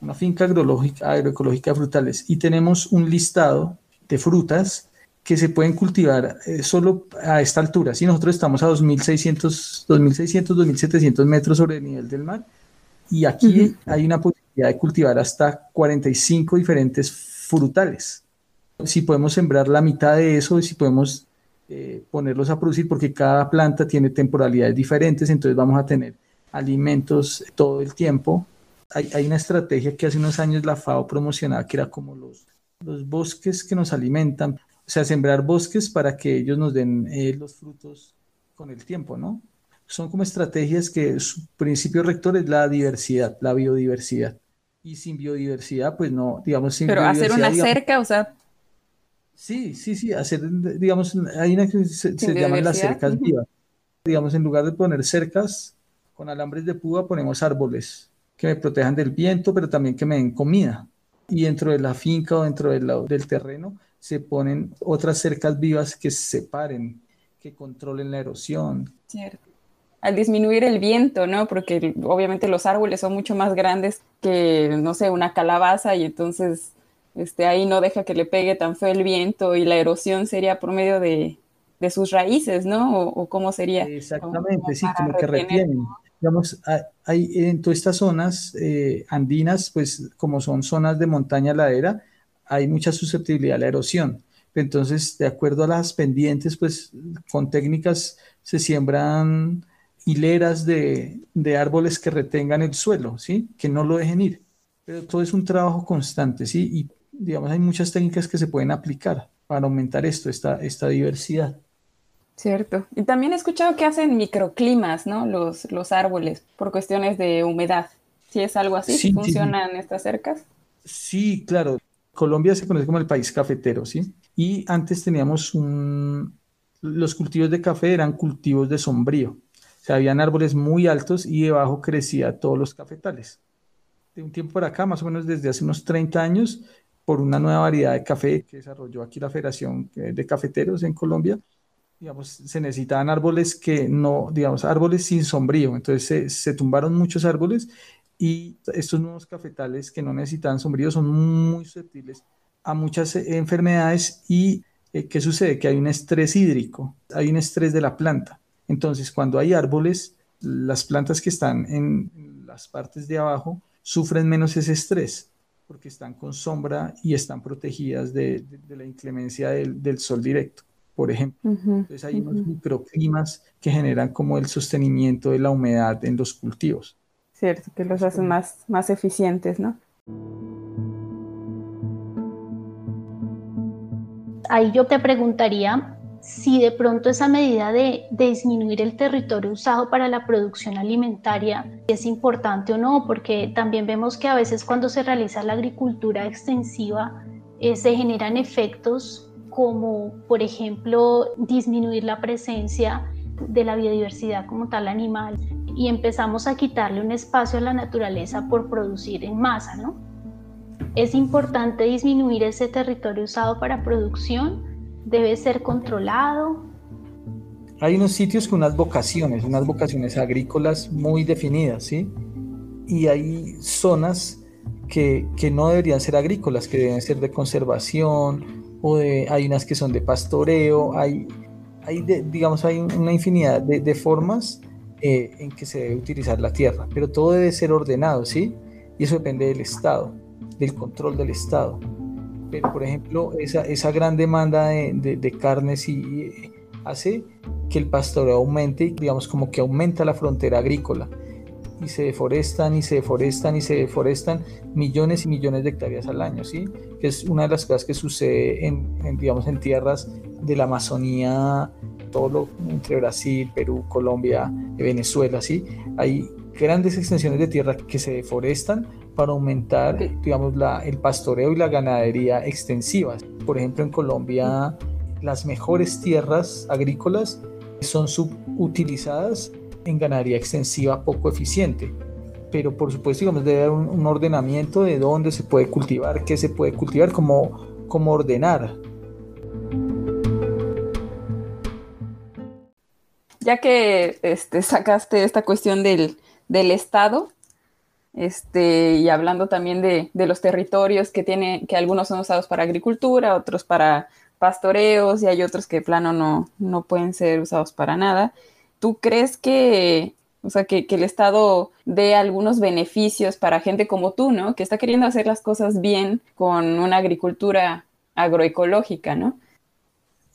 una finca agroecológica de frutales y tenemos un listado de frutas que se pueden cultivar eh, solo a esta altura. Si nosotros estamos a 2.600, 2.600, 2.700 metros sobre el nivel del mar, y aquí hay una posibilidad de cultivar hasta 45 diferentes frutales. Si podemos sembrar la mitad de eso, y si podemos eh, ponerlos a producir, porque cada planta tiene temporalidades diferentes, entonces vamos a tener alimentos todo el tiempo. Hay, hay una estrategia que hace unos años la FAO promocionaba, que era como los, los bosques que nos alimentan o sea, sembrar bosques para que ellos nos den eh, los frutos con el tiempo, ¿no? Son como estrategias que su principio rector es la diversidad, la biodiversidad. Y sin biodiversidad, pues no, digamos, sin Pero hacer una cerca, o sea. Sí, sí, sí, hacer, digamos, hay una que se, se llaman las cercas vivas. Digamos, en lugar de poner cercas con alambres de púa, ponemos árboles que me protejan del viento, pero también que me den comida. Y dentro de la finca o dentro del, del terreno, se ponen otras cercas vivas que se separen, que controlen la erosión. Cierto. Al disminuir el viento, ¿no? Porque obviamente los árboles son mucho más grandes que, no sé, una calabaza y entonces este, ahí no deja que le pegue tan feo el viento y la erosión sería por medio de, de sus raíces, ¿no? O, cómo sería. Exactamente, sí, como que retienen. Digamos, hay, en todas estas zonas eh, andinas, pues como son zonas de montaña ladera, hay mucha susceptibilidad a la erosión. Entonces, de acuerdo a las pendientes, pues con técnicas se siembran hileras de, de, árboles que retengan el suelo, ¿sí? Que no lo dejen ir. Pero todo es un trabajo constante, ¿sí? Y digamos, hay muchas técnicas que se pueden aplicar para aumentar esto, esta, esta diversidad. Cierto. Y también he escuchado que hacen microclimas, ¿no? Los, los árboles, por cuestiones de humedad. ¿Sí es algo así? ¿Funcionan estas cercas? Sí, claro. Colombia se conoce como el país cafetero, ¿sí? Y antes teníamos un... Los cultivos de café eran cultivos de sombrío. O sea, habían árboles muy altos y debajo crecía todos los cafetales. De un tiempo para acá, más o menos desde hace unos 30 años, por una nueva variedad de café que desarrolló aquí la Federación de Cafeteros en Colombia, digamos, se necesitaban árboles que no, digamos, árboles sin sombrío. Entonces se, tumbaron muchos árboles y estos nuevos cafetales que no necesitaban sombrío son muy susceptibles a muchas enfermedades y eh, ¿qué sucede? Que hay un estrés hídrico, hay un estrés de la planta. Entonces, cuando hay árboles, las plantas que están en las partes de abajo sufren menos ese estrés porque están con sombra y están protegidas de, la inclemencia del, sol directo, por ejemplo. Entonces hay unos microclimas que generan como el sostenimiento de la humedad en los cultivos. Cierto, que los hacen más, más eficientes, ¿no? Ahí yo te preguntaría, si de pronto esa medida de, disminuir el territorio usado para la producción alimentaria es importante o no, porque también vemos que a veces cuando se realiza la agricultura extensiva eh, se generan efectos como, por ejemplo, disminuir la presencia de la biodiversidad como tal animal y empezamos a quitarle un espacio a la naturaleza por producir en masa, ¿no? Es importante disminuir ese territorio usado para producción debe ser controlado. Hay unos sitios con unas vocaciones, unas vocaciones agrícolas muy definidas, ¿sí? Y hay zonas que, que no deberían ser agrícolas, que deben ser de conservación, o de, hay unas que son de pastoreo, hay, hay digamos, hay una infinidad de, de formas eh, en que se debe utilizar la tierra, pero todo debe ser ordenado, ¿sí? Y eso depende del Estado, del control del Estado pero por ejemplo esa, esa gran demanda de, de, carnes y, hace que el pastoreo aumente digamos como que aumenta la frontera agrícola y se deforestan y se deforestan y se deforestan millones y millones de hectáreas al año, ¿sí? Que es una de las cosas que sucede en, digamos, en tierras de la Amazonía, todo lo, entre Brasil, Perú, Colombia, Venezuela, ¿sí? Hay grandes extensiones de tierra que se deforestan para aumentar, digamos, la, el pastoreo y la ganadería extensivas. Por ejemplo, en Colombia, las mejores tierras agrícolas son subutilizadas en ganadería extensiva poco eficiente. Pero por supuesto, digamos, debe haber un, ordenamiento de dónde se puede cultivar, qué se puede cultivar, cómo, cómo ordenar. Ya que este, sacaste esta cuestión del, del Estado, este, y hablando también de, los territorios que tiene, que algunos son usados para agricultura, otros para pastoreos y hay otros que de plano no, no pueden ser usados para nada. ¿Tú crees que, o sea, que, el Estado dé algunos beneficios para gente como tú, ¿no? Que está queriendo hacer las cosas bien con una agricultura agroecológica, ¿no?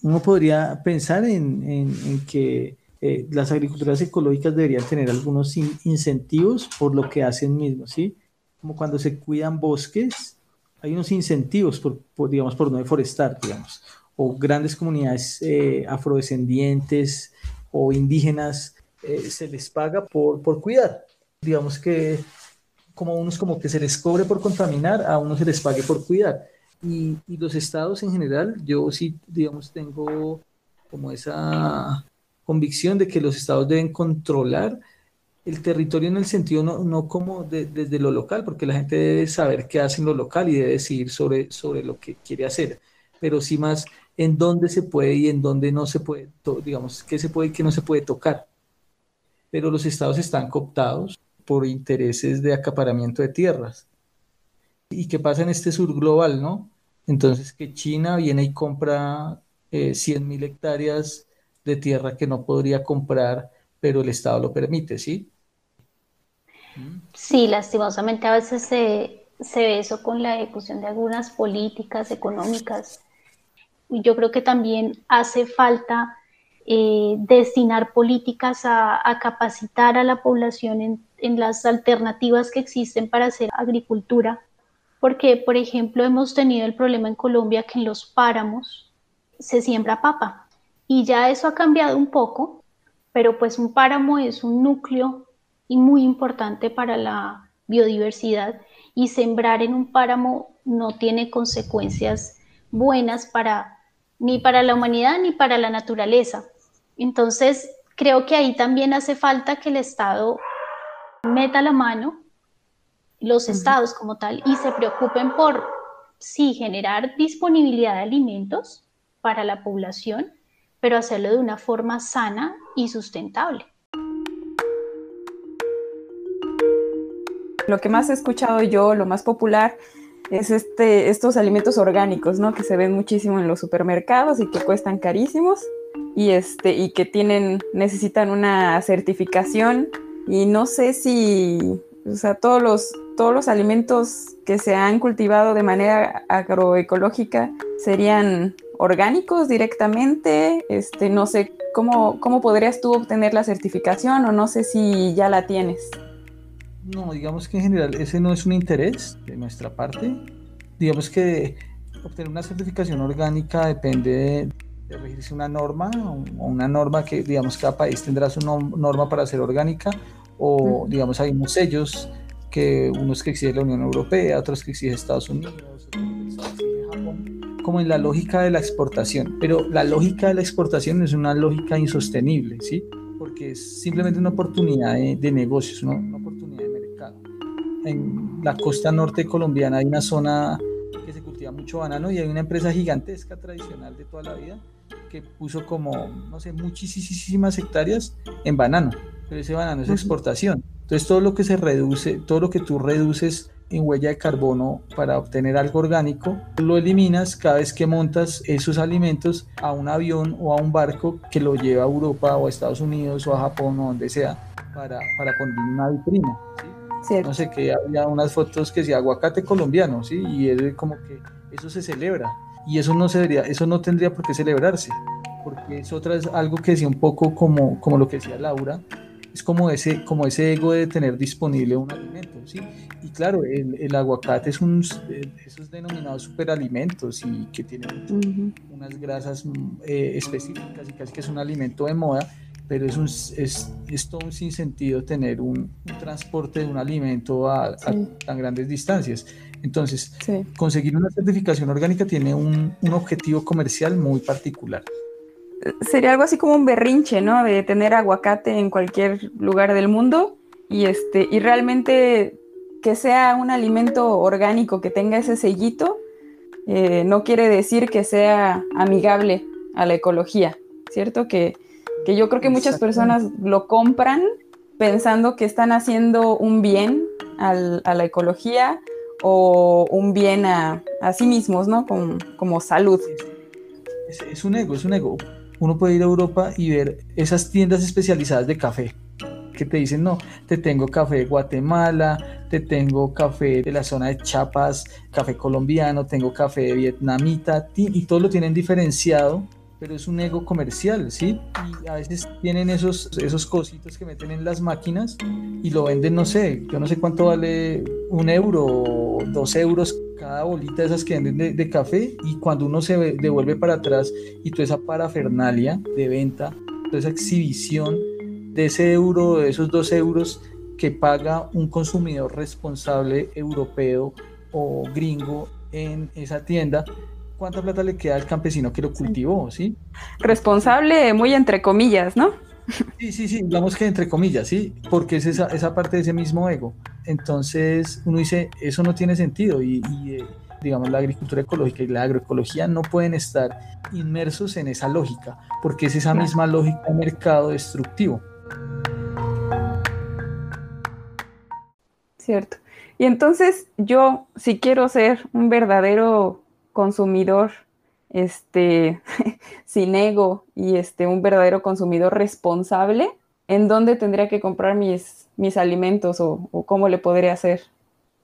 Uno podría pensar en que eh, las agriculturas ecológicas deberían tener algunos incentivos por lo que hacen mismos, ¿sí? Como cuando se cuidan bosques, hay unos incentivos por, digamos, por no deforestar, digamos, o grandes comunidades eh, afrodescendientes o indígenas, eh, se les paga por, por cuidar. Digamos que como unos como que se les cobre por contaminar, a unos se les pague por cuidar. Y, y los estados en general, yo sí, digamos, tengo como esa convicción de que los estados deben controlar el territorio en el sentido no, no como desde lo local, porque la gente debe saber qué hace en lo local y debe decidir sobre, sobre lo que quiere hacer, pero sí más en dónde se puede y en dónde no se puede, digamos, qué se puede y qué no se puede tocar. Pero los estados están cooptados por intereses de acaparamiento de tierras. ¿Y qué pasa en este sur global, no? Entonces que China viene y compra eh, 100 mil hectáreas de tierra que no podría comprar, pero el Estado lo permite, ¿sí? Sí, lastimosamente a veces se, ve eso con la ejecución de algunas políticas económicas. Yo creo que también hace falta eh, destinar políticas a, capacitar a la población en, en las alternativas que existen para hacer agricultura, porque, por ejemplo, hemos tenido el problema en Colombia que en los páramos se siembra papa y ya eso ha cambiado un poco, pero pues un páramo es un núcleo y muy importante para la biodiversidad y sembrar en un páramo no tiene consecuencias buenas para ni para la humanidad ni para la naturaleza. Entonces, creo que ahí también hace falta que el Estado meta la mano, los estados como tal, y se preocupen por, sí, generar disponibilidad de alimentos para la población, pero hacerlo de una forma sana y sustentable. Lo que más he escuchado yo, lo más popular, es este, estos alimentos orgánicos, ¿no? Que se ven muchísimo en los supermercados y que cuestan carísimos y, este, y que tienen, necesitan una certificación y no sé si, o sea, todos los, todos los alimentos que se han cultivado de manera agroecológica serían orgánicos directamente, este, no sé, ¿cómo, ¿cómo podrías tú obtener la certificación o no sé si ya la tienes? No, digamos que en general ese no es un interés de nuestra parte. Digamos que obtener una certificación orgánica depende de, regirse una norma o una norma que, digamos, cada país tendrá su norma para ser orgánica o, digamos, hay unos sellos que unos que exige la Unión Europea, otros que exige Estados Unidos, como en la lógica de la exportación. Pero la lógica de la exportación es una lógica insostenible, ¿sí? Porque es simplemente una oportunidad de, negocios, ¿no? una oportunidad de mercado. En la costa norte colombiana hay una zona que se cultiva mucho banano y hay una empresa gigantesca tradicional de toda la vida que puso como, no sé, muchísimas hectáreas en banano pero ese banano es exportación. Entonces todo lo que se reduce, todo lo que tú reduces en huella de carbono para obtener algo orgánico, lo eliminas cada vez que montas esos alimentos a un avión o a un barco que lo lleva a Europa o a Estados Unidos o a Japón o donde sea para, para poner una vitrina. No sé, que había unas fotos que decía aguacate colombiano, ¿sí? Y es como que eso se celebra. Y eso no, se debería, eso no tendría por qué celebrarse, porque es otra vez algo que decía un poco como, como lo que decía Laura, es como ese, como ese ego de tener disponible un alimento, ¿sí? Y claro, el, el aguacate es un, esos denominados superalimentos y que tienen unas grasas eh, específicas y casi que es un alimento de moda, pero es, un, es, es todo un sinsentido tener un, un, transporte de un alimento a, a tan grandes distancias. Entonces, conseguir una certificación orgánica tiene un, un objetivo comercial muy particular sería algo así como un berrinche, ¿no? De tener aguacate en cualquier lugar del mundo y este y realmente que sea un alimento orgánico que tenga ese sellito eh, no quiere decir que sea amigable a la ecología, ¿cierto? Que, yo creo que muchas personas lo compran pensando que están haciendo un bien a la ecología o un bien a, sí mismos, ¿no? Como, como salud. es, un ego, es un ego uno puede ir a Europa y ver esas tiendas especializadas de café que te dicen, no, te tengo café de Guatemala, te tengo café de la zona de Chiapas, café colombiano, tengo café de vietnamita, y todo lo tienen diferenciado, pero es un ego comercial, ¿sí? Y a veces tienen esos, esos cositos que meten en las máquinas y lo venden, no sé, yo no sé cuánto vale un euro, dos euros cada bolita de esas que venden de, café y cuando uno se devuelve para atrás y toda esa parafernalia de venta, toda esa exhibición de ese euro, de esos dos euros que paga un consumidor responsable europeo o gringo en esa tienda, ¿cuánta plata le queda al campesino que lo cultivó? ¿sí? Responsable, muy entre comillas, ¿no? Sí, sí, sí, digamos que entre comillas, sí, porque es esa, esa parte de ese mismo ego. Entonces uno dice, eso no tiene sentido y, eh, digamos la agricultura ecológica y la agroecología no pueden estar inmersos en esa lógica, porque es esa misma lógica de mercado destructivo. Cierto. Y entonces yo, si quiero ser un verdadero consumidor este, sin ego y este, un verdadero consumidor responsable, ¿en dónde tendría que comprar mis, mis alimentos o, cómo le podría hacer?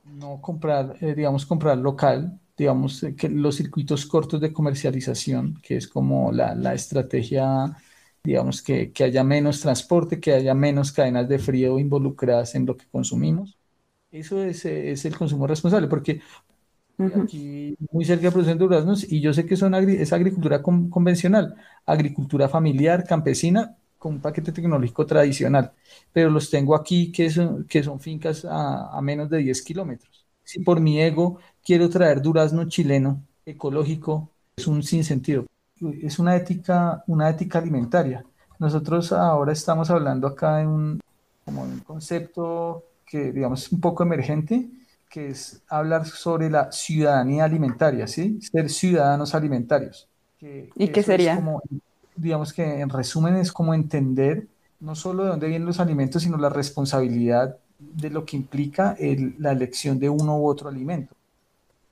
No comprar, eh, digamos, comprar local, digamos, eh, que los circuitos cortos de comercialización, que es como la, la estrategia digamos que, que haya menos transporte, que haya menos cadenas de frío involucradas en lo que consumimos. Eso es, es el consumo responsable, porque aquí muy cerca producen duraznos y yo sé que son es agricultura convencional, agricultura familiar, campesina, con un paquete tecnológico tradicional, pero los tengo aquí que son, que son fincas a, a menos de 10 kilómetros. Si por mi ego quiero traer durazno chileno, ecológico, es un sinsentido. Es una ética, una ética alimentaria. Nosotros ahora estamos hablando acá de un, como un concepto que, digamos, es un poco emergente, que es hablar sobre la ciudadanía alimentaria, ¿sí? Ser ciudadanos alimentarios. ¿Y qué sería? digamos que en resumen es como entender no solo de dónde vienen los alimentos, sino la responsabilidad de lo que implica la elección de uno u otro alimento.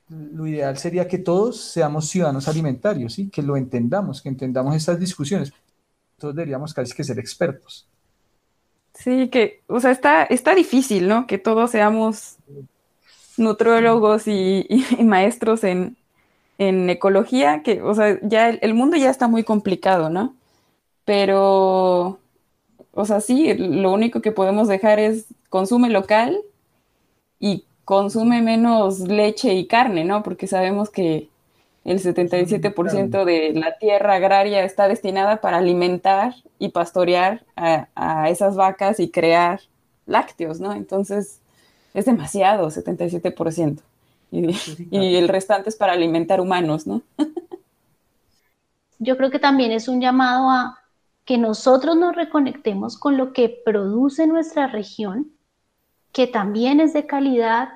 Lo ideal sería que todos seamos ciudadanos alimentarios, ¿sí? que lo entendamos, que entendamos estas discusiones. Todos deberíamos casi que ser expertos. Sí, que, o sea, está, está difícil, ¿no? Que todos seamos nutriólogos y, maestros en, ecología, que, o sea, ya el, mundo ya está muy complicado, ¿no? Pero, o sea, sí, lo único que podemos dejar es consume local y consume menos leche y carne, ¿no? Porque sabemos que el 77% de la tierra agraria está destinada para alimentar y pastorear a, esas vacas y crear lácteos, ¿no? Entonces, es demasiado, 77%. Y, y el restante es para alimentar humanos, ¿no? Yo creo que también es un llamado a que nosotros nos reconectemos con lo que produce nuestra región, que también es de calidad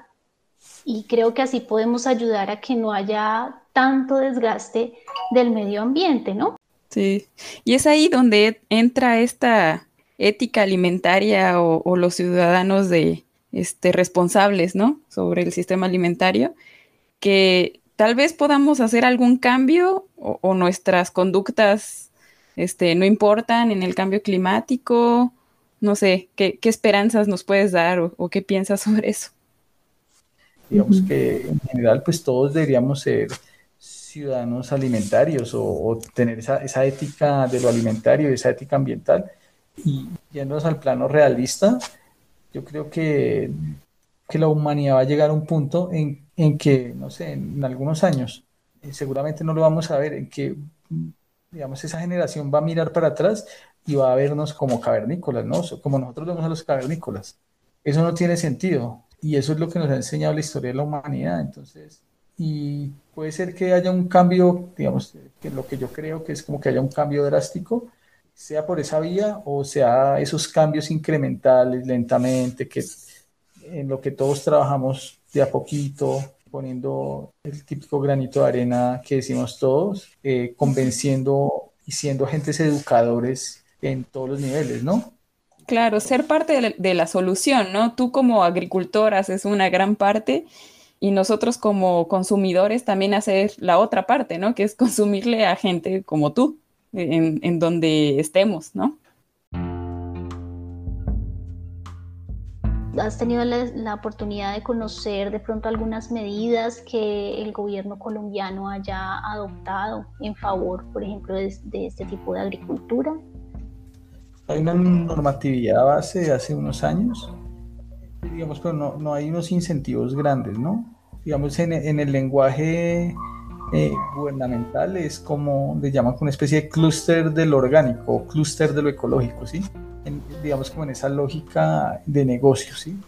y creo que así podemos ayudar a que no haya tanto desgaste del medio ambiente, ¿no? Sí, y es ahí donde entra esta ética alimentaria o, los ciudadanos de este, responsables, ¿no? Sobre el sistema alimentario, que tal vez podamos hacer algún cambio o, nuestras conductas este, no importan en el cambio climático. No sé, ¿qué, esperanzas nos puedes dar o qué piensas sobre eso? Digamos que en general, pues todos deberíamos ser ciudadanos alimentarios o, tener esa, esa, ética de lo alimentario, esa ética ambiental. Y yéndonos al plano realista, yo creo que, que la humanidad va a llegar a un punto en, en que, no sé, en, algunos años, eh, seguramente no lo vamos a ver, en que, digamos, esa generación va a mirar para atrás y va a vernos como cavernícolas, ¿no? Como nosotros vemos a los cavernícolas. Eso no tiene sentido y eso es lo que nos ha enseñado la historia de la humanidad. Entonces, y puede ser que haya un cambio, digamos, que lo que yo creo que es como que haya un cambio drástico, sea por esa vía o sea esos cambios incrementales lentamente, que en lo que todos trabajamos de a poquito, poniendo el típico granito de arena que decimos todos, eh, convenciendo y siendo agentes educadores en todos los niveles, ¿no? Claro, ser parte de la, solución, ¿no? Tú como agricultor haces una gran parte y nosotros como consumidores también hacer la otra parte, ¿no? Que es consumirle a gente como tú, en, donde estemos, ¿no? ¿Has tenido la, oportunidad de conocer de pronto algunas medidas que el gobierno colombiano haya adoptado en favor, por ejemplo, de este tipo de agricultura? Hay una normatividad base de hace unos años, digamos, pero no, no hay unos incentivos grandes, ¿no? Digamos, en, en el lenguaje eh, gubernamental es como, le llaman una especie de clúster de lo orgánico clúster de lo ecológico, ¿sí? digamos, como en esa lógica de negocio, ¿sí?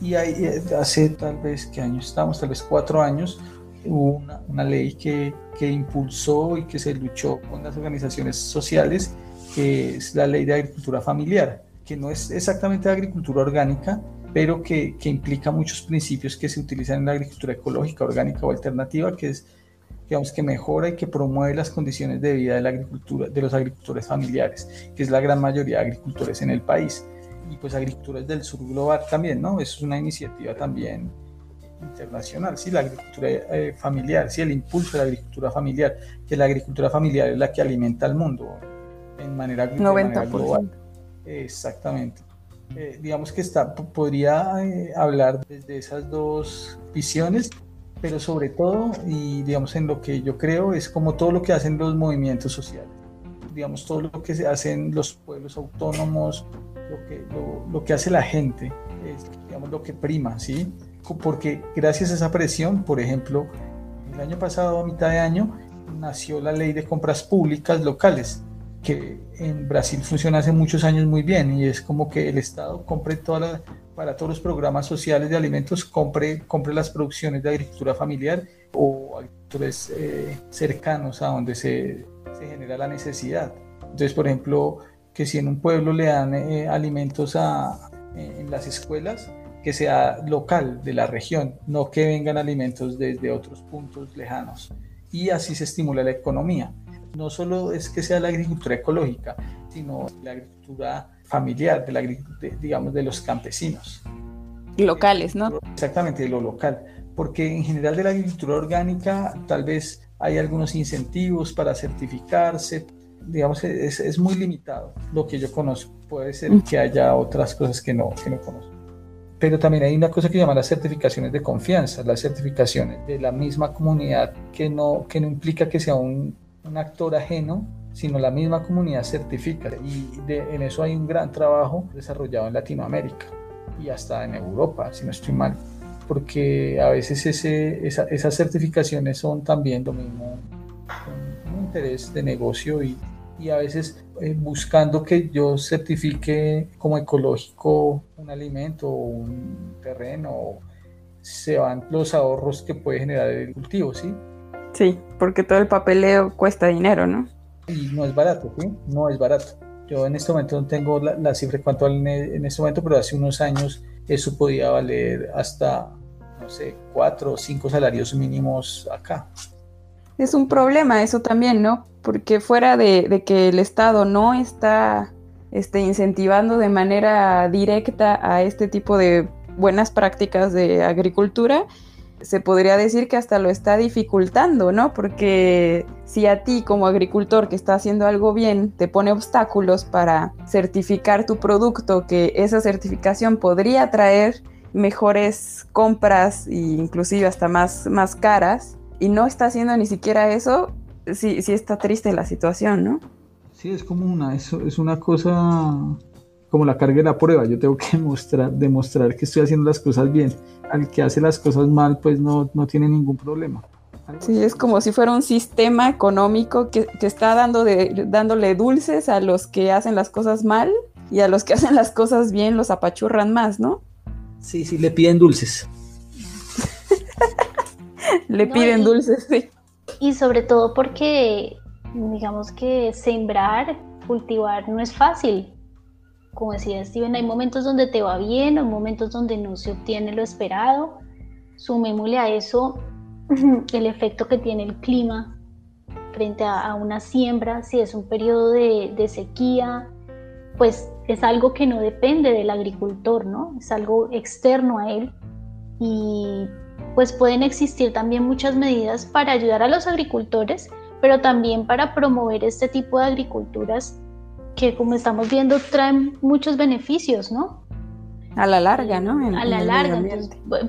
Y hay, eh, hace tal vez, ¿qué años estamos? Tal vez cuatro años, hubo una, una ley que, que impulsó y que se luchó con las organizaciones sociales que es la ley de agricultura familiar, que no es exactamente agricultura orgánica, pero que, que, implica muchos principios que se utilizan en la agricultura ecológica, orgánica o alternativa, que es, digamos, que mejora y que promueve las condiciones de vida de la agricultura, de los agricultores familiares, que es la gran mayoría de agricultores en el país. Y pues agricultores del sur global también, ¿no? Eso es una iniciativa también internacional, sí, la agricultura eh, familiar, sí, el impulso de la agricultura familiar, que la agricultura familiar es la que alimenta al mundo, en manera, 90%. global. Exactamente. Eh, digamos que está, podría eh, hablar desde esas dos visiones, pero sobre todo, y digamos en lo que yo creo, es como todo lo que hacen los movimientos sociales. digamos, todo lo que hacen los pueblos autónomos, lo que, lo, que hace la gente, es, digamos, lo que prima, ¿sí? Porque gracias a esa presión, por ejemplo, el año pasado, a mitad de año, nació la ley de compras públicas locales, que en Brasil funciona hace muchos años muy bien y es como que el Estado compre toda para todos los programas sociales de alimentos, compre, compre las producciones de agricultura familiar o agricultores eh, cercanos a donde se, se, genera la necesidad. Entonces, por ejemplo, que si en un pueblo le dan eh, alimentos a, en las escuelas, que sea local de la región, no que vengan alimentos desde otros puntos lejanos. Y así se estimula la economía. No solo es que sea la agricultura ecológica, sino la agricultura familiar, de la, digamos, de los campesinos. Locales, ¿no? Exactamente, de lo local. Porque en general de la agricultura orgánica tal vez hay algunos incentivos para certificarse, digamos, es, es muy limitado lo que yo conozco. Puede ser que haya otras cosas que no, que no conozco pero también hay una cosa que llaman las certificaciones de confianza, las certificaciones de la misma comunidad que no, que no implica que sea un, un actor ajeno, sino la misma comunidad certifica. Y en eso hay un gran trabajo desarrollado en Latinoamérica y hasta en Europa, si no estoy mal, porque a veces ese, esas certificaciones son también lo mismo, un interés de negocio y, y a veces eh, buscando que yo certifique como ecológico un alimento o un terreno, se van los ahorros que puede generar el cultivo, ¿sí? Sí, porque todo el papeleo cuesta dinero, ¿no? Y no es barato, ¿sí? No es barato. Yo en este momento no tengo la, cifra cuánto en, en este momento, pero hace unos años eso podía valer hasta, no sé, cuatro o cinco salarios mínimos acá. Es un problema eso también, ¿no? porque fuera de, que el Estado no está este, incentivando de manera directa a este tipo de buenas prácticas de agricultura, se podría decir que hasta lo está dificultando, ¿no? Porque si a ti como agricultor que está haciendo algo bien te pone obstáculos para certificar tu producto, que esa certificación podría traer mejores compras e inclusive hasta más, más caras, y no está haciendo ni siquiera eso, sí, sí está triste la situación, ¿no? Sí, es como una, es, es una cosa como la carga de la prueba. Yo tengo que mostrar, demostrar que estoy haciendo las cosas bien. Al que hace las cosas mal, pues no, no tiene ningún problema. Sí, es como si fuera un sistema económico que, que está dando de, dándole dulces a los que hacen las cosas mal y a los que hacen las cosas bien los apachurran más, ¿no? Sí, sí, le piden dulces. le piden dulces, sí. Y sobre todo porque, digamos que sembrar, cultivar no es fácil. Como decía Steven, hay momentos donde te va bien, hay momentos donde no se obtiene lo esperado. Sumémosle a eso el efecto que tiene el clima frente a, una siembra, si es un periodo de, de sequía, pues es algo que no depende del agricultor, ¿no? Es algo externo a él y pues pueden existir también muchas medidas para ayudar a los agricultores, pero también para promover este tipo de agriculturas que como estamos viendo traen muchos beneficios, ¿no? A la larga, ¿no? a la larga.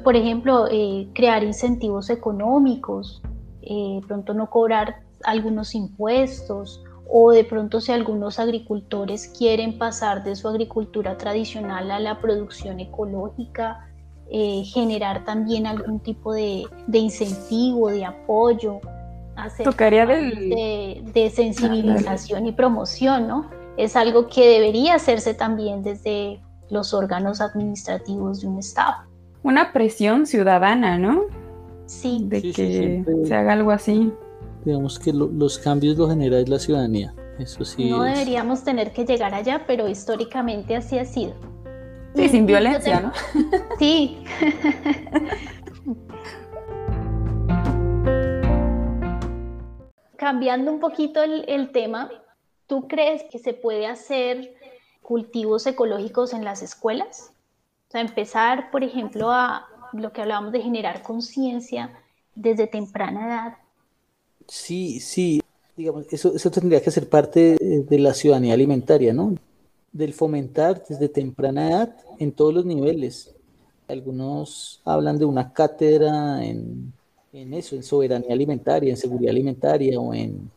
por ejemplo, eh, crear incentivos económicos, eh, pronto no cobrar algunos impuestos o de pronto si algunos agricultores quieren pasar de su agricultura tradicional a la producción ecológica, eh, generar también algún tipo de, incentivo, de apoyo, hacer Tocaría de, de, sensibilización y promoción, ¿no? Es algo que debería hacerse también desde los órganos administrativos de un Estado. Una presión ciudadana, ¿no? Sí. De que se haga algo así. Digamos que los cambios lo genera la ciudadanía. Eso sí. No deberíamos tener que llegar allá, pero históricamente así ha sido. Sí, sin violencia, ¿no? Sí. Cambiando un poquito el, tema, ¿tú crees que se puede hacer cultivos ecológicos en las escuelas? O sea, empezar, por ejemplo, a lo que hablábamos de generar conciencia desde temprana edad. Sí, sí, digamos, eso, eso tendría que ser parte de la ciudadanía alimentaria, ¿no? del fomentar desde temprana edad en todos los niveles. Algunos hablan de una cátedra en, eso, en soberanía alimentaria, en seguridad alimentaria o en,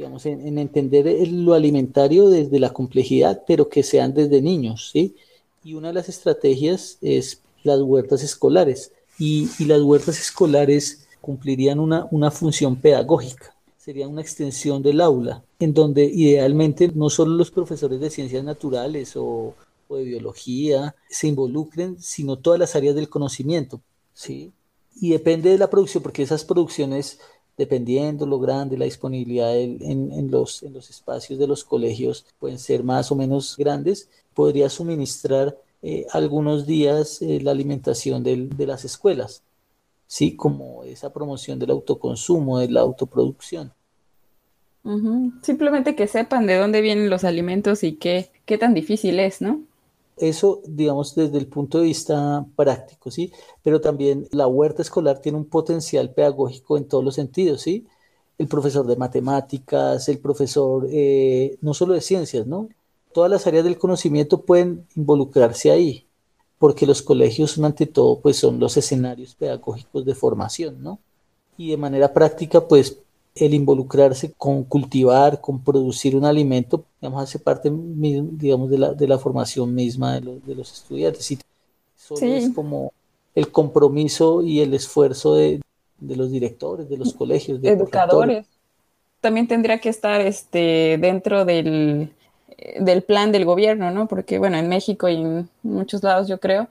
digamos, en, entender lo alimentario desde la complejidad, pero que sean desde niños, ¿sí? Y una de las estrategias es las huertas escolares. Y, las huertas escolares cumplirían una, una función pedagógica, sería una extensión del aula, en donde idealmente no solo los profesores de ciencias naturales o, o de biología se involucren, sino todas las áreas del conocimiento, ¿sí? Y depende de la producción, porque esas producciones dependiendo lo grande, la disponibilidad en, los, en los espacios de los colegios pueden ser más o menos grandes, podría suministrar eh, algunos días eh, la alimentación de las escuelas, ¿sí? Como esa promoción del autoconsumo, de la autoproducción. Simplemente que sepan de dónde vienen los alimentos y qué, qué tan difícil es, ¿no? Eso, digamos, desde el punto de vista práctico, ¿sí? Pero también la huerta escolar tiene un potencial pedagógico en todos los sentidos, ¿sí? El profesor de matemáticas, el profesor eh, no solo de ciencias, ¿no? Todas las áreas del conocimiento pueden involucrarse ahí, porque los colegios, ante todo, pues son los escenarios pedagógicos de formación, ¿no? Y de manera práctica, pues el involucrarse con cultivar, con producir un alimento, digamos, hace parte, digamos, de la, de la formación misma de, los, de los estudiantes. Y solo es como el compromiso y el esfuerzo de, de los directores, de los colegios, de educadores. También tendría que estar este, dentro del, del plan del gobierno, ¿no? Porque, bueno, en México y en muchos lados, yo creo,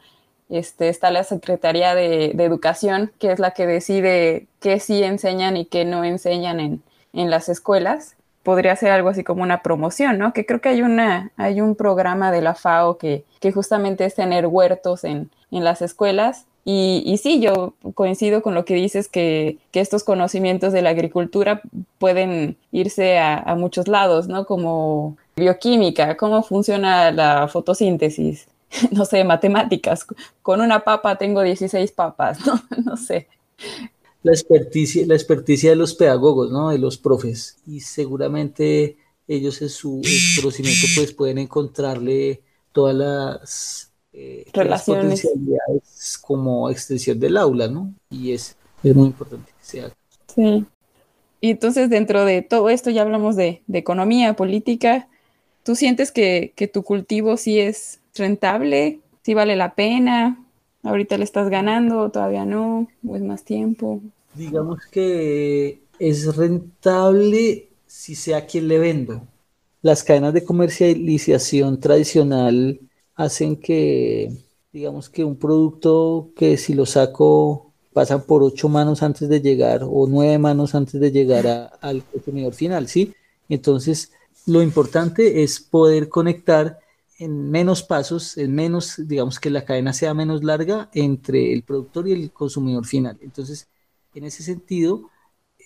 este, está la Secretaría de, Educación, que es la que decide qué sí enseñan y qué no enseñan en, las escuelas. Podría ser algo así como una promoción, ¿no? Que creo que hay, una, hay un programa de la FAO que, justamente es tener huertos en, las escuelas. Y, sí, yo coincido con lo que dices, que, estos conocimientos de la agricultura pueden irse a, a muchos lados, ¿no? Como bioquímica, cómo funciona la fotosíntesis, no sé, matemáticas. Con una papa tengo 16 papas, ¿no? No sé. La experticia, la experticia de los pedagogos, ¿no? De los profes. Y seguramente ellos en su conocimiento pues pueden encontrarle todas las, eh, relaciones como extensión del aula, ¿no? Y es, es muy importante que sea. Sí. Y entonces dentro de todo esto ya hablamos de, economía, política. ¿Tú sientes que, que tu cultivo sí es rentable, si vale la pena, ahorita le estás ganando, todavía no, o es más tiempo. Digamos que es rentable si sea quien le vendo. Las cadenas de comercialización tradicional hacen que, digamos que un producto que si lo saco pasan por ocho manos antes de llegar o nueve manos antes de llegar al consumidor final, ¿sí? Entonces, lo importante es poder conectar en menos pasos, en menos, digamos que la cadena sea menos larga entre el productor y el consumidor final. Entonces, en ese sentido,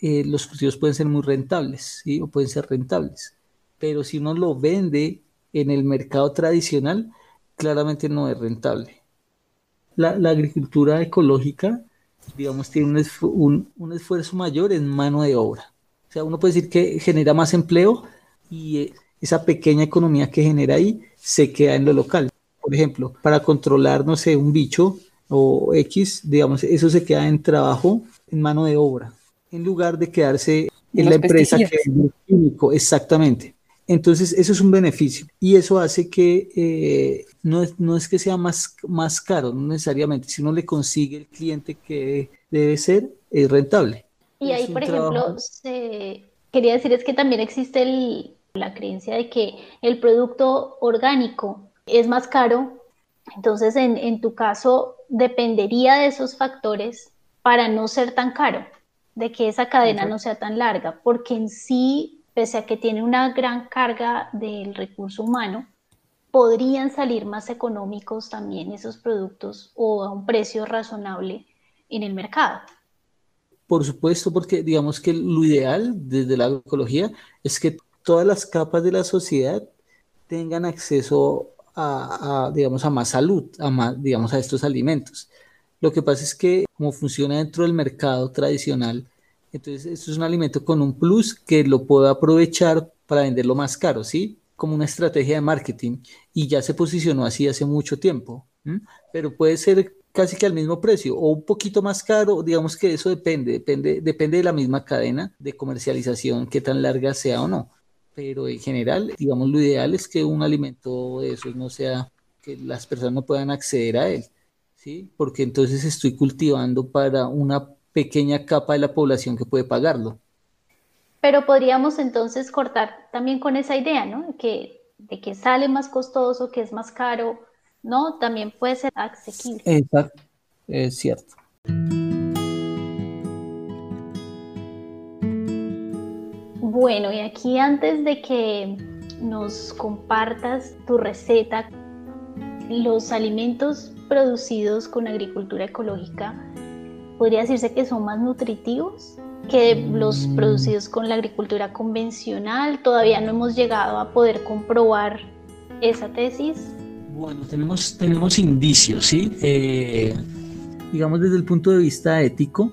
eh, los cultivos pueden ser muy rentables, ¿sí? O pueden ser rentables. Pero si uno lo vende en el mercado tradicional, claramente no es rentable. La, agricultura ecológica, digamos, tiene un, un, esfuerzo mayor en mano de obra. O sea, uno puede decir que genera más empleo y eh, esa pequeña economía que genera ahí se queda en lo local. Por ejemplo, para controlar, no sé, un bicho o X, digamos, eso se queda en trabajo, en mano de obra, en lugar de quedarse en la empresa que es el químico, exactamente. Entonces, eso es un beneficio y eso hace que eh, no, es, no es que sea más, más caro, no necesariamente, si uno le consigue el cliente que debe ser, es rentable. Y ahí, por ejemplo, quería decir es que también existe el, la creencia de que el producto orgánico es más caro. Entonces, en, tu caso, dependería de esos factores para no ser tan caro, de que esa cadena no sea tan larga, porque en sí, pese a que tiene una gran carga del recurso humano, podrían salir más económicos también esos productos o a un precio razonable en el mercado. Por supuesto, porque digamos que lo ideal desde la agroecología es que todas las capas de la sociedad tengan acceso a, digamos, a más salud, a más, digamos, a estos alimentos. Lo que pasa es que como funciona dentro del mercado tradicional, entonces esto es un alimento con un plus que lo puedo aprovechar para venderlo más caro, ¿sí? Como una estrategia de marketing y ya se posicionó así hace mucho tiempo. Pero puede ser casi que al mismo precio o un poquito más caro, digamos que eso depende, depende, depende de la misma cadena de comercialización, qué tan larga sea o no. Pero en general, digamos, lo ideal es que un alimento de esos no sea, que las personas no puedan acceder a él, ¿sí? Porque entonces estoy cultivando para una pequeña capa de la población que puede pagarlo. Pero podríamos entonces cortar también con esa idea, ¿no? Que, de que sale más costoso, que es más caro, ¿no? También puede ser asequible. Exacto, es cierto. Bueno, y aquí antes de que nos compartas tu receta, los alimentos producidos con agricultura ecológica, ¿podría decirse que son más nutritivos que los producidos con la agricultura convencional? Todavía no hemos llegado a poder comprobar esa tesis. Bueno, tenemos, tenemos indicios, ¿sí? Eh, digamos desde el punto de vista ético,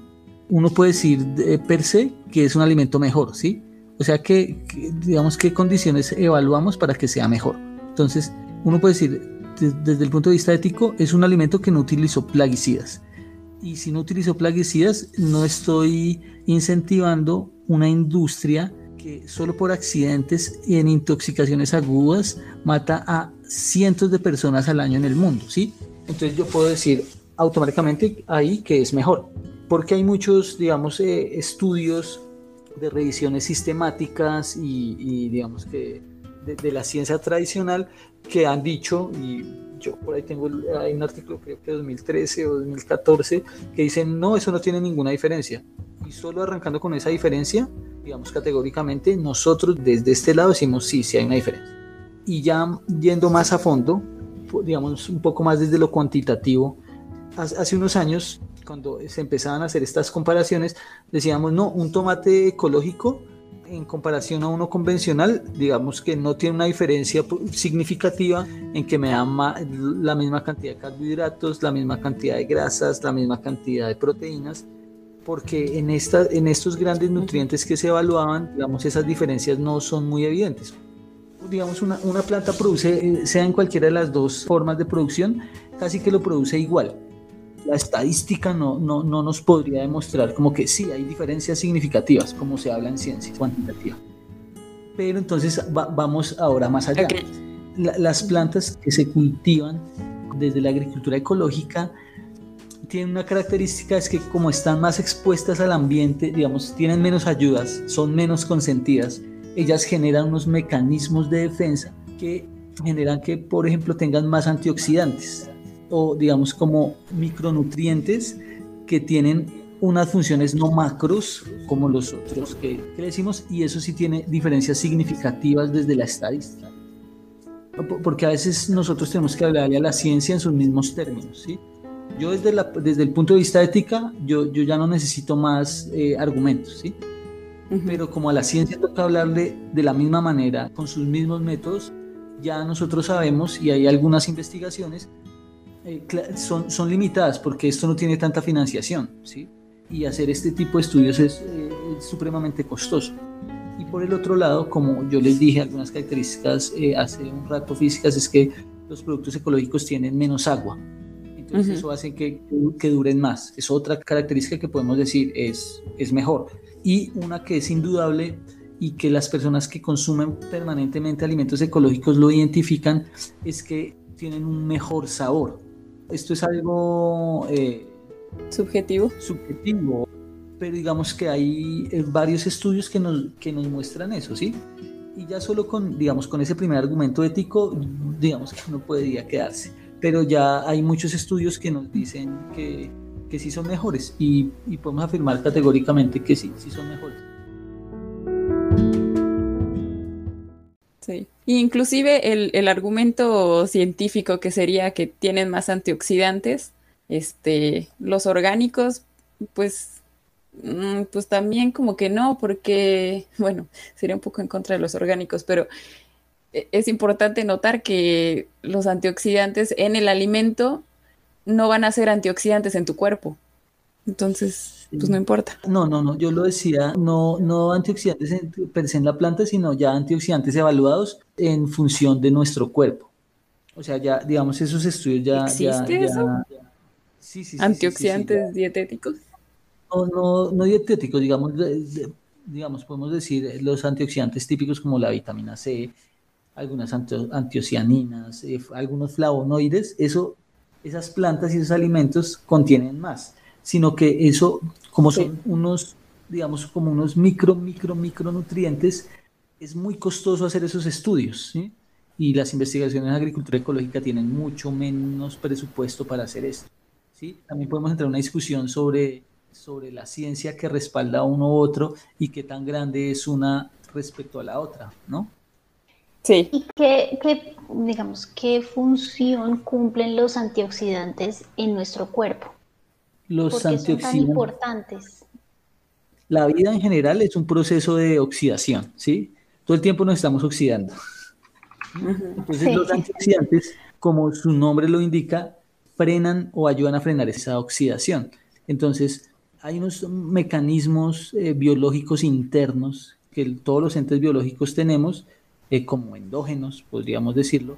uno puede decir eh, per se que es un alimento mejor, ¿sí? O sea que, digamos, qué condiciones evaluamos para que sea mejor. Entonces, uno puede decir, desde el punto de vista ético, es un alimento que no utilizó plaguicidas. Y si no utilizo plaguicidas, no estoy incentivando una industria que solo por accidentes y en intoxicaciones agudas mata a cientos de personas al año en el mundo, ¿sí? Entonces yo puedo decir automáticamente ahí que es mejor, porque hay muchos, digamos, eh, estudios de revisiones sistemáticas y, digamos que de, la ciencia tradicional que han dicho, y yo por ahí tengo hay un artículo creo que 2013 o 2014 que dicen no, eso no tiene ninguna diferencia. Y solo arrancando con esa diferencia, digamos categóricamente, nosotros desde este lado decimos sí, sí hay una diferencia. Y ya yendo más a fondo, digamos un poco más desde lo cuantitativo, hace unos años, cuando se empezaban a hacer estas comparaciones, decíamos, no, un tomate ecológico en comparación a uno convencional, digamos que no tiene una diferencia significativa en que me da la misma cantidad de carbohidratos, la misma cantidad de grasas, la misma cantidad de proteínas, porque en, esta, en estos grandes nutrientes que se evaluaban, digamos, esas diferencias no son muy evidentes. Digamos, una, una planta produce, eh, sea en cualquiera de las dos formas de producción, casi que lo produce igual. La estadística no, no, no nos podría demostrar como que sí, hay diferencias significativas, como se habla en ciencia cuantitativa. Pero entonces vamos ahora más allá. las plantas que se cultivan desde la agricultura ecológica tienen una característica, es que como están más expuestas al ambiente, digamos, tienen menos ayudas, son menos consentidas, ellas generan unos mecanismos de defensa que generan que, por ejemplo, tengan más antioxidantes o, digamos, como micronutrientes que tienen unas funciones no macros como los otros que, que decimos y eso sí tiene diferencias significativas desde la estadística porque a veces nosotros tenemos que hablarle a la ciencia en sus mismos términos, ¿sí? Yo desde, la, desde el punto de vista ética, yo, yo ya no necesito más eh, argumentos, ¿sí? Pero como a la ciencia toca hablarle de la misma manera, con sus mismos métodos, ya nosotros sabemos, y hay algunas investigaciones, eh, son, son limitadas porque esto no tiene tanta financiación, ¿sí? Y hacer este tipo de estudios es, eh, es supremamente costoso. Y por el otro lado, como yo les dije, algunas características hace un rato físicas es que los productos ecológicos tienen menos agua, entonces eso hace que, que, duren más. Es otra característica que podemos decir es, es mejor. Y una que es indudable y que las personas que consumen permanentemente alimentos ecológicos lo identifican es que tienen un mejor sabor. Esto es algo... Eh, subjetivo. Subjetivo, pero digamos que hay eh, varios estudios que nos, que nos muestran eso, ¿sí? Y ya solo con, digamos, con ese primer argumento ético, digamos que uno podría quedarse pero ya hay muchos estudios que nos dicen que, que sí son mejores y, podemos afirmar categóricamente que sí, sí son mejores. Inclusive el, el, argumento científico que sería que tienen más antioxidantes, este, los orgánicos, pues, mm, pues también como que no, porque, bueno, sería un poco en contra de los orgánicos, pero e-, es importante notar que los antioxidantes en el alimento no van a ser antioxidantes en tu cuerpo. Entonces, pues no importa. No, no, no, yo lo decía, no, no antioxidantes en, en la planta, sino ya antioxidantes evaluados en función de nuestro cuerpo. O sea, ya, digamos, esos estudios ya... ¿Existe eso? antioxidantes dietéticos. No, no, no dietéticos, digamos, digamos, podemos decir los antioxidantes típicos como la vitamina C, algunas antiocianinas, eh, algunos flavonoides, eso, esas plantas y esos alimentos contienen más, sino que eso, como son unos, digamos, como unos micro, micro, micronutrientes, es muy costoso hacer esos estudios, Y las investigaciones en agricultura ecológica tienen mucho menos presupuesto para hacer esto, ¿sí? También podemos entrar en una discusión sobre, sobre la ciencia que respalda a uno u otro y qué tan grande es una respecto a la otra, ¿no? Sí. ¿Y qué, digamos, qué función cumplen los antioxidantes en nuestro cuerpo? Los antioxidantes. Son tan importantes. La vida en general es un proceso de oxidación, ¿sí? Todo el tiempo nos estamos oxidando. Entonces los antioxidantes, como su nombre lo indica, frenan o ayudan a frenar esa oxidación. Entonces, hay unos mecanismos eh, biológicos internos que todos los entes biológicos tenemos eh, como endógenos, podríamos decirlo,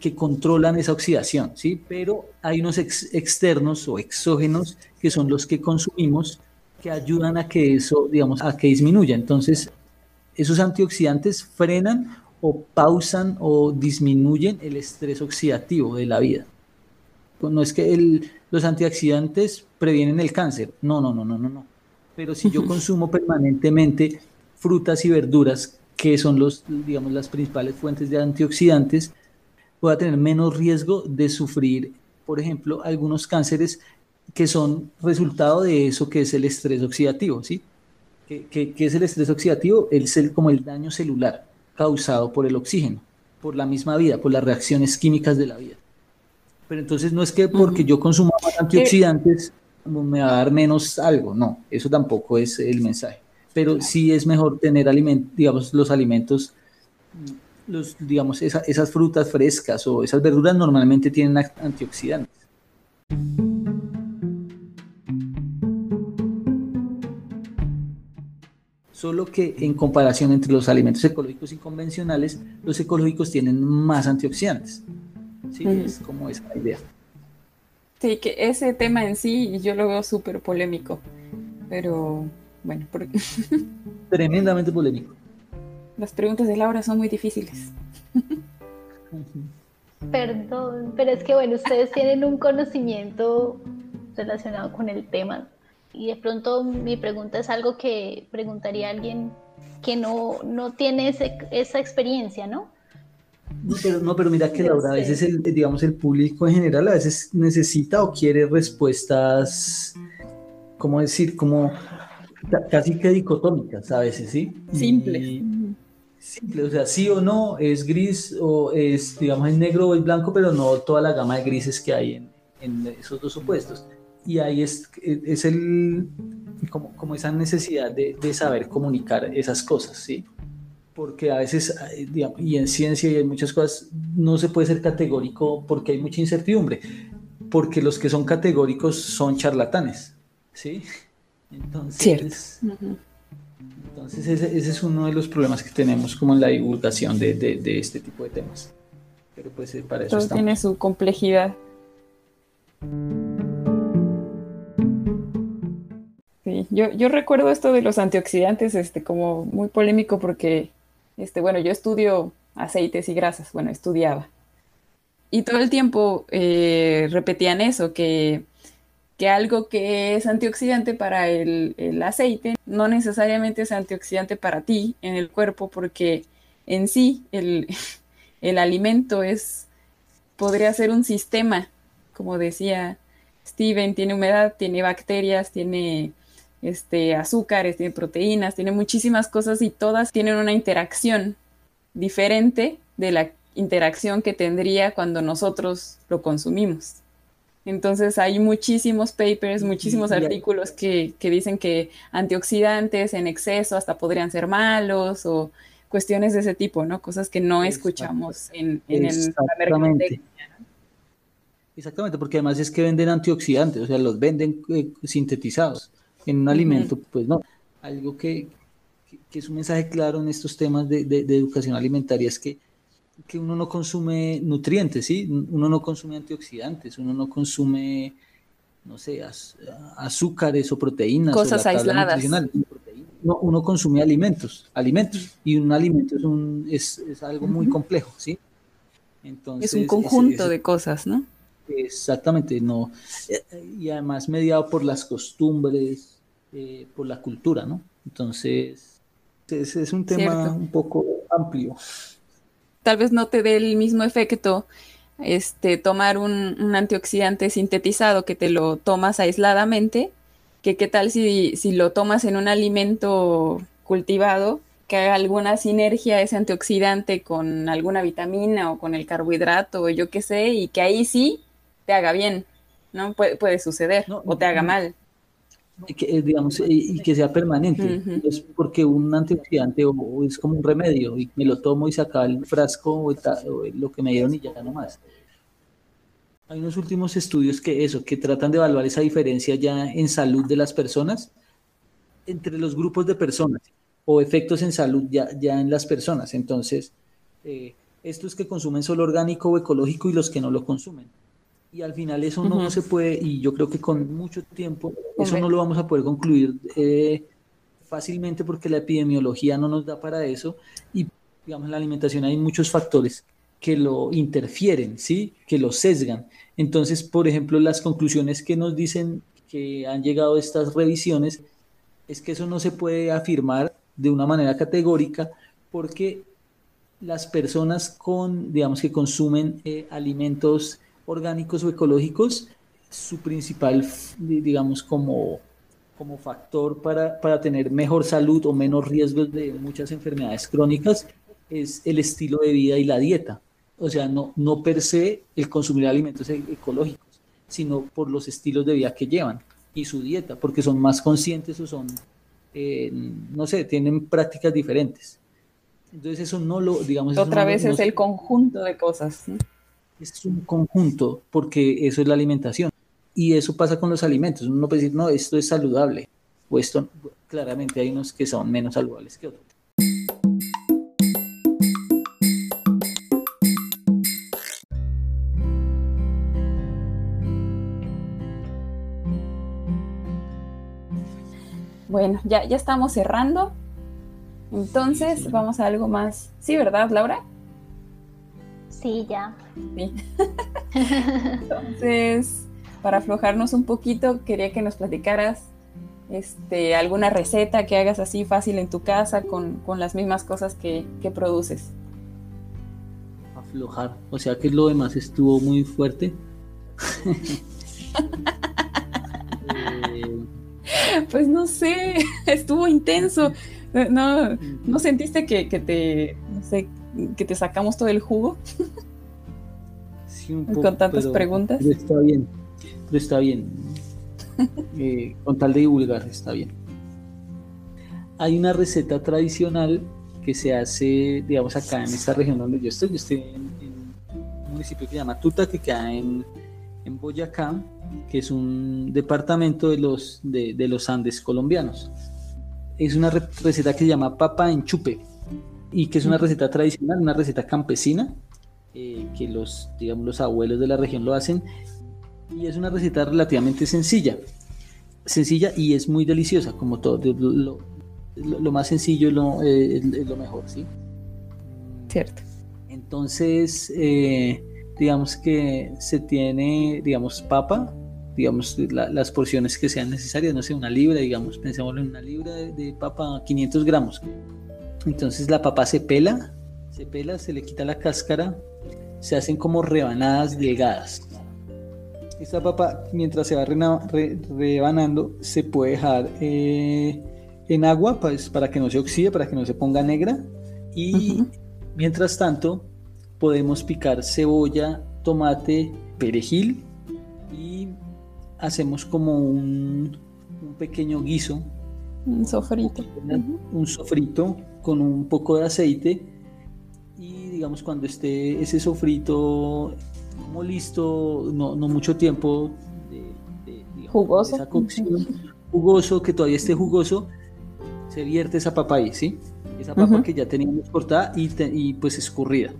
que controlan esa oxidación, ¿sí? Pero hay unos externos o exógenos que son los que consumimos que ayudan a que eso, digamos, a que disminuya. Entonces, esos antioxidantes frenan o pausan o disminuyen el estrés oxidativo de la vida. Pues no es que los antioxidantes previenen el cáncer, no, no, no, no, no, no. Pero si yo consumo permanentemente frutas y verduras que son los, digamos, las principales fuentes de antioxidantes, pueda tener menos riesgo de sufrir, por ejemplo, algunos cánceres que son resultado de eso que es el estrés oxidativo, ¿sí? ¿Qué, es el estrés oxidativo? Es el, como el daño celular causado por el oxígeno, por la misma vida, por las reacciones químicas de la vida. Pero entonces no es que porque yo consuma antioxidantes me va a dar menos algo, no, eso tampoco es el mensaje pero sí es mejor tener digamos, los alimentos, los, digamos, esas frutas frescas o esas verduras normalmente tienen antioxidantes. Solo que en comparación entre los alimentos ecológicos y convencionales, los ecológicos tienen más antioxidantes. Sí, es como esa idea. Sí, que ese tema en sí yo lo veo súper polémico, pero bueno, porque... Tremendamente polémico. Las preguntas de Laura son muy difíciles. Perdón, pero es que bueno, ustedes tienen un conocimiento relacionado con el tema y de pronto mi pregunta es algo que preguntaría a alguien que no, no tiene esa experiencia, ¿no? No pero, no, pero mira que Laura, a veces el, digamos, el público en general a veces necesita o quiere respuestas, ¿cómo decir? Como casi que dicotómicas a veces, ¿sí? Simple. Simple, o sea, sí o no, es gris o es, digamos, es negro o es blanco, pero no toda la gama de grises que hay en, en esos dos opuestos. Y ahí es, es el, como, como esa necesidad de, de, saber comunicar esas cosas, ¿sí? Porque a veces, digamos, y en ciencia y en muchas cosas, no se puede ser categórico porque hay mucha incertidumbre, porque los que son categóricos son charlatanes, ¿sí? Entonces, entonces ese, es uno de los problemas que tenemos como en la divulgación de, de, este tipo de temas. Pero pues eh, para eso Todo tiene su complejidad. Sí, yo, yo recuerdo esto de los antioxidantes este, como muy polémico porque, este, bueno, yo estudio aceites y grasas, bueno, estudiaba. Y todo el tiempo eh, repetían eso, que que algo que es antioxidante para el, aceite no necesariamente es antioxidante para ti en el cuerpo porque en sí el, alimento es, podría ser un sistema, como decía Steven, tiene humedad, tiene bacterias, tiene este, azúcares, tiene proteínas, tiene muchísimas cosas y todas tienen una interacción diferente de la interacción que tendría cuando nosotros lo consumimos. Entonces hay muchísimos papers, muchísimos artículos que, dicen que antioxidantes en exceso hasta podrían ser malos o cuestiones de ese tipo, ¿no? Cosas que no escuchamos en, en el mercadotecnia. Exactamente, porque además es que venden antioxidantes, o sea, los venden eh, sintetizados en un alimento, pues no. Algo que, es un mensaje claro en estos temas de, de educación alimentaria es que que uno no consume nutrientes, ¿sí? Uno no consume antioxidantes, uno no consume no sé, azúcares o proteínas. Cosas aisladas. uno consume alimentos, alimentos, y un alimento es, un, es, es algo muy complejo, ¿sí? Entonces, es un conjunto de cosas, ¿no? Exactamente, no. Y además mediado por las costumbres, eh, por la cultura, ¿no? Entonces, es, es un tema un poco amplio. Tal vez no te dé el mismo efecto este, tomar un, antioxidante sintetizado que te lo tomas aisladamente, que qué tal si, si lo tomas en un alimento cultivado, que haga alguna sinergia ese antioxidante con alguna vitamina o con el carbohidrato o yo qué sé, y que ahí sí te haga bien, ¿no? puede suceder, o te haga mal. Que, eh, digamos, y que sea permanente. Es porque un antioxidante o, es como un remedio y me lo tomo y se acaba el frasco o, lo que me dieron y ya no más. Hay unos últimos estudios que eso, que tratan de evaluar esa diferencia ya en salud de las personas entre los grupos de personas o efectos en salud ya, ya en las personas. Entonces, eh, estos que consumen solo orgánico o ecológico y los que no lo consumen y al final eso no se puede, y yo creo que con mucho tiempo, eso no lo vamos a poder concluir eh, fácilmente porque la epidemiología no nos da para eso y digamos en la alimentación hay muchos factores que lo interfieren, ¿sí? que lo sesgan. Entonces, por ejemplo, las conclusiones que nos dicen que han llegado estas revisiones es que eso no se puede afirmar de una manera categórica porque las personas con, digamos, que consumen eh, alimentos orgánicos o ecológicos, su principal, digamos, como, como factor para, para tener mejor salud o menos riesgos de muchas enfermedades crónicas es el estilo de vida y la dieta. O sea, no, no per se el consumir alimentos e-, ecológicos, sino por los estilos de vida que llevan y su dieta, porque son más conscientes o son, eh, no sé, tienen prácticas diferentes. Entonces eso no lo, digamos... Otra vez es el conjunto de cosas es un conjunto porque eso es la alimentación. Y eso pasa con los alimentos. Uno puede decir, no, esto es saludable. O esto, claramente hay unos que son menos saludables que otros. Bueno, ya, ya estamos cerrando. Entonces, vamos a algo más. Sí, ¿verdad, Laura? Sí, ya. Entonces, para aflojarnos un poquito, quería que nos platicaras este, alguna receta que hagas así fácil en tu casa con, las mismas cosas que, produces. Aflojar, o sea que lo demás estuvo muy fuerte. Pues no sé, estuvo intenso. No, ¿no sentiste que, que te, no sé, que te sacamos todo el jugo. con tantas preguntas. Pero está bien, pero está bien. Eh, con tal de divulgar, está bien. Hay una receta tradicional que se hace, digamos, acá en esta región donde yo estoy. Yo estoy en, un municipio que se llama Tuta, que queda en, en Boyacá, que es un departamento de los, de, de los Andes colombianos. Es una receta que se llama papa en chupe y que es una receta tradicional, una receta campesina, eh, que los, digamos, los abuelos de la región lo hacen, y es una receta relativamente sencilla, sencilla y es muy deliciosa, como todo, lo, lo, más sencillo es lo, eh, lo, mejor, ¿sí? Cierto. Entonces, eh, digamos que se tiene, digamos, papa, digamos, las porciones que sean necesarias, no sé, una libra, digamos, pensémoslo en una libra de, de papa, 500 gramos entonces la papa se pela, se pela, se le quita la cáscara, se hacen como rebanadas delgadas. Esta papa, mientras se va rebanando, se puede dejar eh, en agua pues, para que no se oxide, para que no se ponga negra. Y mientras tanto, podemos picar cebolla, tomate, perejil y hacemos como un, pequeño guiso. Un sofrito. Un sofrito con un poco de aceite y digamos cuando esté ese sofrito como listo, no, no mucho tiempo de, jugoso. jugoso, que todavía esté jugoso, se vierte esa papa ahí, ¿sí? Esa papa que ya teníamos cortada y, y, pues escurrida.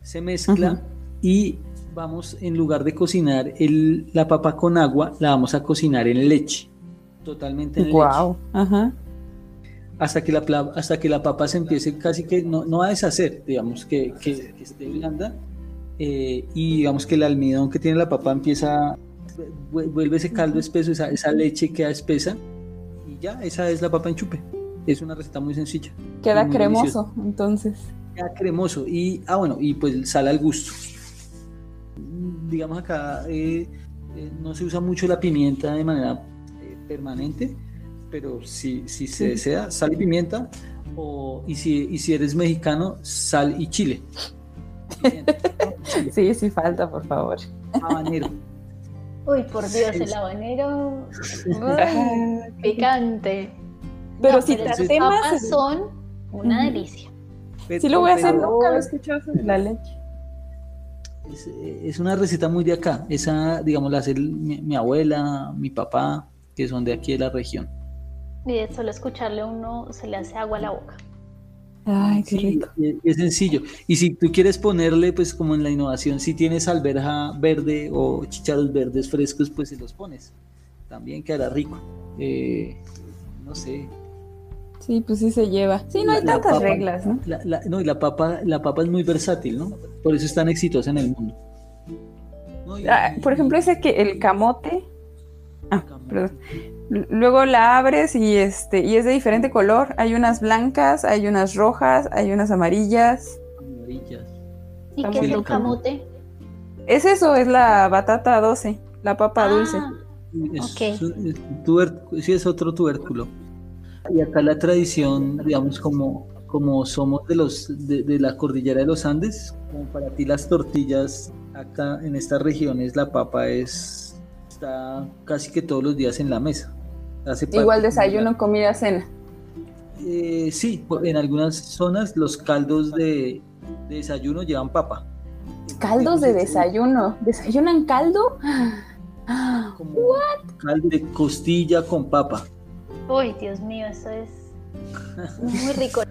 Se mezcla y vamos, en lugar de cocinar el, la papa con agua, la vamos a cocinar en leche. Totalmente en wow. Ajá. Hasta que, la, hasta que la papa se empiece casi que no, no a deshacer, digamos, que, que, esté blanda. Eh, y digamos que el almidón que tiene la papa empieza, vuelve ese caldo espeso, esa, esa leche queda espesa. Y ya, esa es la papa en chupe. Es una receta muy sencilla. Queda cremoso, entonces. Queda cremoso. Y, ah, bueno, y pues sale al gusto digamos acá eh, eh, no se usa mucho la pimienta de manera eh, permanente, pero si, si se desea, sal y pimienta, o, y, si, y si eres mexicano, sal y chile. Sí, sí falta, por favor. Habanero. Uy, por Dios, el habanero picante. Pero si las papas son una delicia. Sí lo voy a hacer, nunca lo he escuchado sobre la leche es, una receta muy de acá. Esa, digamos, la hace mi, abuela, mi papá, que son de aquí de la región. Y de solo escucharle uno se le hace agua a la boca. Ay, qué rico. Es sencillo. Y si tú quieres ponerle, pues como en la innovación, si tienes alberja verde o chicharos verdes frescos, pues se los pones. También quedará rico. Eh, no sé, Sí, pues sí se lleva. Sí, no hay tantas reglas, ¿no? no, y la papa, la papa es muy versátil, ¿no? Por eso es tan exitosa en el mundo. Ah, por ejemplo, ese que el camote. Ah, perdón. Luego la abres y este y es de diferente color. Hay unas blancas, hay unas rojas, hay unas amarillas. Amarillas. ¿Y qué es el camote? Es eso, es la batata 12, la papa ah, dulce. Es, sí, es otro tubérculo. Y acá la tradición, digamos, como, como somos de, los, de, la cordillera de los Andes, como para ti las tortillas acá en estas regiones, la papa es está casi que todos los días en la mesa. Igual desayuno, comida, cena. Eh, sí, en algunas zonas los caldos de, desayuno llevan papa. ¿Caldos de desayuno? ¿Desayunan caldo? Como caldo de costilla con papa. Uy, Dios mío, eso es muy rico.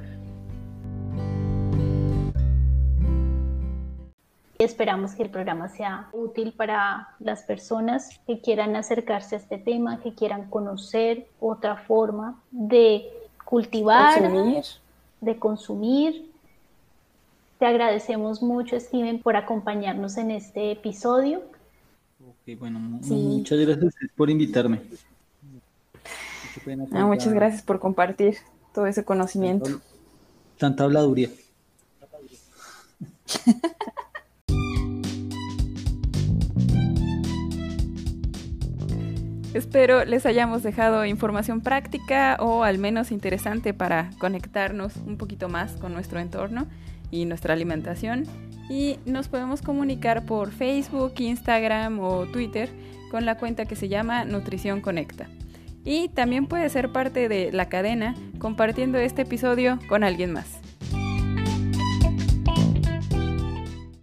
Esperamos que el programa sea útil para las personas que quieran acercarse a este tema, que quieran conocer otra forma de cultivar, de consumir. Te agradecemos mucho, Steven, por acompañarnos en este episodio. bueno, muchas gracias por invitarme. Ah, muchas gracias por compartir todo ese conocimiento. Tanta, habladuría. Espero les hayamos dejado información práctica o al menos interesante para conectarnos un poquito más con nuestro entorno y nuestra alimentación. Y nos podemos comunicar por Facebook, Instagram o Twitter con la cuenta que se llama Nutrición Conecta. Y también puede ser parte de la cadena compartiendo este episodio con alguien más.